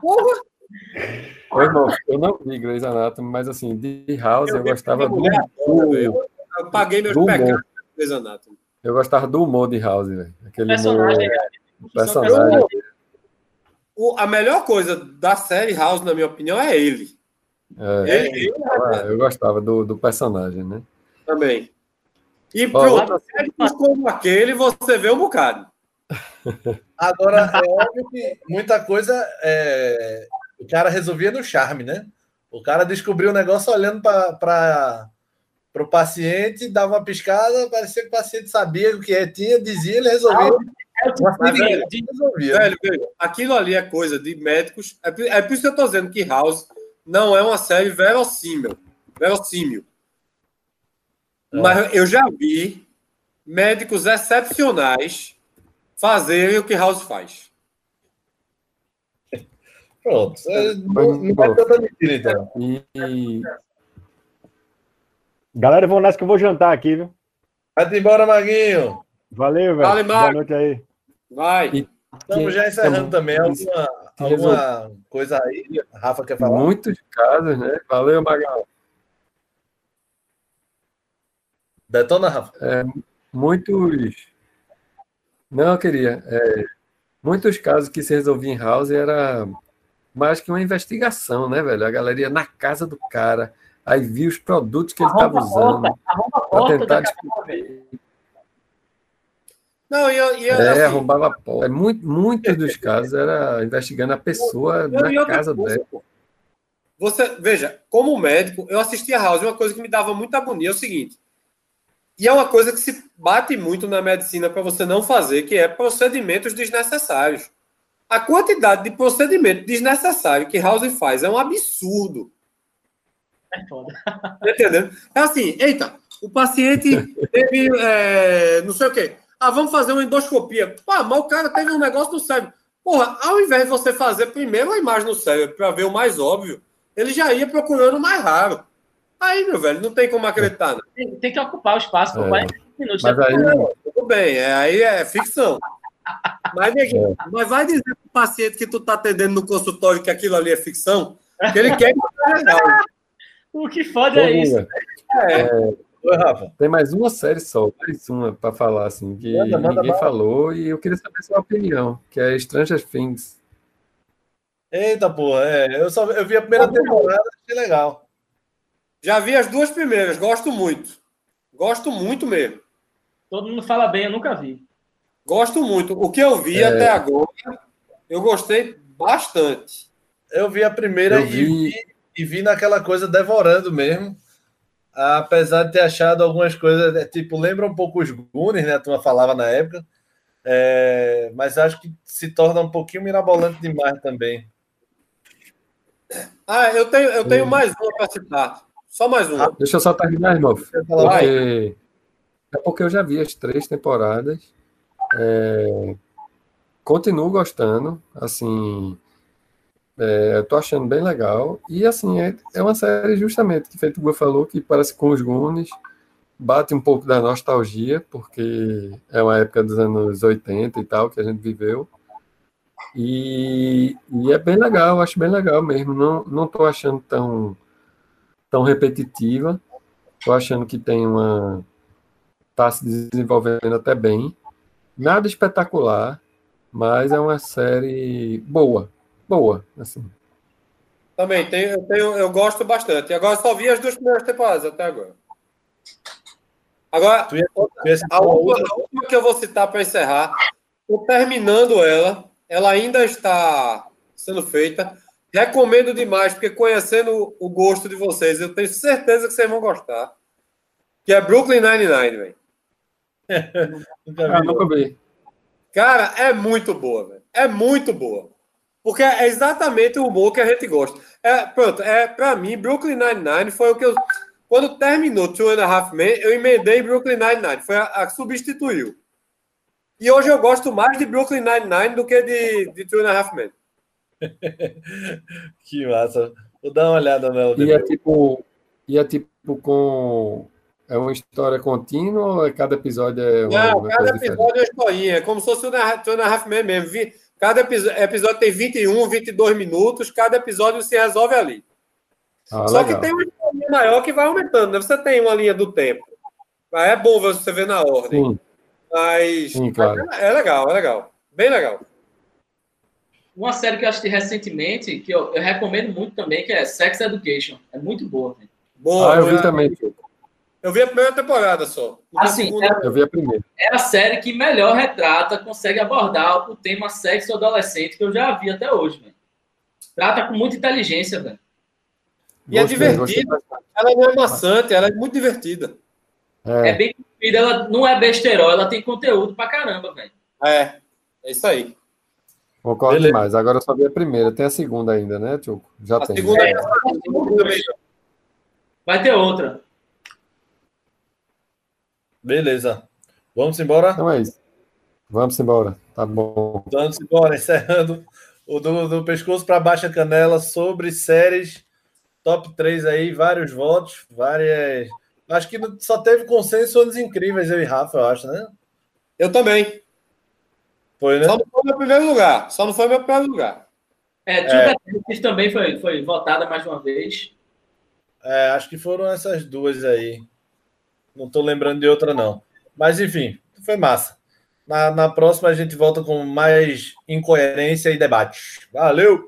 Porra, Ô, irmão, eu não vi Grey's Anatomy, mas assim, de House eu, vi gostava do, velho. eu paguei meus do pecados com Grey's Anatomy. Eu gostava do humor de House, velho. Aquele humor. Personagem. personagem. O- a melhor coisa da série House, na minha opinião, é ele. É, Ele, ele eu, eu gostava do, do personagem, né? também. E pronto, séries como aquele, você vê um bocado. Agora, é óbvio que muita coisa é, o cara resolvia no charme, né? O cara descobriu o negócio olhando para o paciente, dava uma piscada, parecia que o paciente sabia o que é, tinha, dizia, ele resolvia. Uma Mas, seguinte, velho, ele resolvia. Velho, velho, aquilo ali é coisa de médicos. É, por- é por isso que eu tô dizendo que House não é uma série verossímil. Verossímil. É. Mas eu já vi médicos excepcionais fazerem o que House faz. Pronto. É, Não, não vai tanta mentira, então. E, Galera, eu vou nessa que eu vou jantar aqui, viu? Vai embora, Maguinho. Valeu, velho. Vale, Boa noite aí. Vai. E- Estamos já encerrando também. Alguma, alguma coisa aí? Rafa quer falar? muitos casos, né? Valeu, Magal. Detona, Rafa. Muitos. Não, eu queria. é, muitos casos que se resolviam em house era mais que uma investigação, né, velho? A galera ia na casa do cara, aí via os produtos que ele estava usando porta, arromba a para porta tentar da casa, velho. descobrir. Não, eu, e eu, É, assim, arrombava a porta. Muito, muitos dos casos era investigando a pessoa eu- na casa coisa, dela. pô. Você, veja, como médico, eu assistia House, e uma coisa que me dava muita agonia é o seguinte. E é uma coisa que se bate muito na medicina para você não fazer, que é procedimentos desnecessários. A quantidade de procedimento desnecessário que House faz é um absurdo. É foda. Tá entendendo? É assim, eita, o paciente teve é, não sei o quê. Ah, vamos fazer uma endoscopia. Pá, mas o cara teve um negócio no cérebro. Porra, ao invés de você fazer primeiro a imagem no cérebro para ver o mais óbvio, ele já ia procurando o mais raro. Aí, meu velho, não tem como acreditar, não. Tem, tem que ocupar o espaço por É. 40 minutos. Mas aí, Não, tudo bem, é, aí é ficção. Mas, neguinho, mas vai dizer pro paciente que tu tá atendendo no consultório que aquilo ali é ficção, que ele quer que. O que foda é isso. Guga, É, Oi, Rafa. tem mais uma série só, mais uma para falar assim, que Manda, manda ninguém bala. falou e eu queria saber sua opinião, que é Stranger Things. Eita, porra. É, eu, só, eu vi a primeira temporada, achei legal. Já vi as duas primeiras, gosto muito. Gosto muito mesmo. Todo mundo fala bem, eu nunca vi. Gosto muito. O que eu vi é... até agora, eu gostei bastante. Eu vi a primeira Eu e, vi- vi, e vi naquela coisa devorando mesmo. Apesar de ter achado algumas coisas, é, tipo, lembra um pouco os Goonies, né? A turma falava na época. É, mas acho que se torna um pouquinho mirabolante demais também. Ah, eu tenho, eu tenho mais uma para citar. Só mais uma. Deixa eu só terminar, irmão. Porque... É porque eu já vi as três temporadas. É, Continuo gostando. Assim. é, eu tô achando bem legal. E assim, é, é uma série justamente que feito o Gu falou, que parece com os Goonies. Bate um pouco da nostalgia, porque é uma época dos anos 80 e tal que a gente viveu. E, e é bem legal, acho bem legal mesmo. Não, não tô achando tão, tão repetitiva. Tô achando que tem uma. Tá se desenvolvendo até bem. Nada espetacular, mas é uma série boa. Boa, assim. Também tenho, eu, tenho, eu gosto bastante. Agora só vi as duas primeiras temporadas até agora. Agora, Tu ia- tu ia citar a última, a última que eu vou citar para encerrar, estou terminando ela. Ela ainda está sendo feita. Recomendo demais, porque conhecendo o gosto de vocês, eu tenho certeza que vocês vão gostar. Que é Brooklyn Nine-Nine, velho. Nunca Ah, vi, nunca vi. Cara, é muito boa, velho. É muito boa. Porque é exatamente o humor que a gente gosta. É, pronto, é, pra mim, Brooklyn Nine-Nine foi o que eu. Quando terminou Two and a Half Men, eu emendei Brooklyn Nine-Nine. Foi a, a que substituiu. E hoje eu gosto mais de Brooklyn Nine-Nine do que de, de Two and a Half Men. Que massa. Vou dar uma olhada nela E é tipo. E é tipo com. É uma história contínua ou é cada episódio é uma, Não, cada coisa diferente? episódio é uma historinha. É como se fosse o Two and a Half Men mesmo. Vi- Cada episódio tem 21, 22 minutos. Cada episódio se resolve ali. Ah, Só legal. que tem uma linha maior que vai aumentando, né? Você tem uma linha do tempo. Mas é bom você ver na ordem. Sim, Mas sim, claro. é legal, é legal. Bem legal. Uma série que eu assisti recentemente, que eu, eu recomendo muito também, que é Sex Education. É muito boa. velho. Boa. Ah, eu vi boa. também. Eu vi a primeira temporada só. Assim, segunda. Eu vi a primeira. É a série que melhor retrata, consegue abordar o tema sexo adolescente que eu já vi até hoje. velho. Trata com muita inteligência, velho. E é gostei Ela não é maçante, ela é muito divertida. É, É, bem comprida, ela não é besterol, ela tem conteúdo pra caramba, velho. É, é isso aí. concordo Beleza. demais. Agora eu só vi a primeira. Tem a segunda ainda, né, Tchuco? Já A tem. segunda É. também. Vai ter outra. Beleza. Vamos embora? Então é isso. Vamos embora. Tá bom. Vamos embora, encerrando o do, do pescoço para baixa canela sobre séries top 3 aí, vários votos, várias. Acho que só teve consenso anos incríveis, eu e Rafa, eu acho, né? Eu também. Foi, né? Só não foi meu primeiro lugar. Só não foi meu primeiro lugar. É, Tio Betinho também foi, foi votada mais uma vez. É, acho que foram essas duas aí. Não tô lembrando de outra, não. Mas, enfim, foi massa. Na, na próxima a gente volta com mais incoerência e debate. Valeu!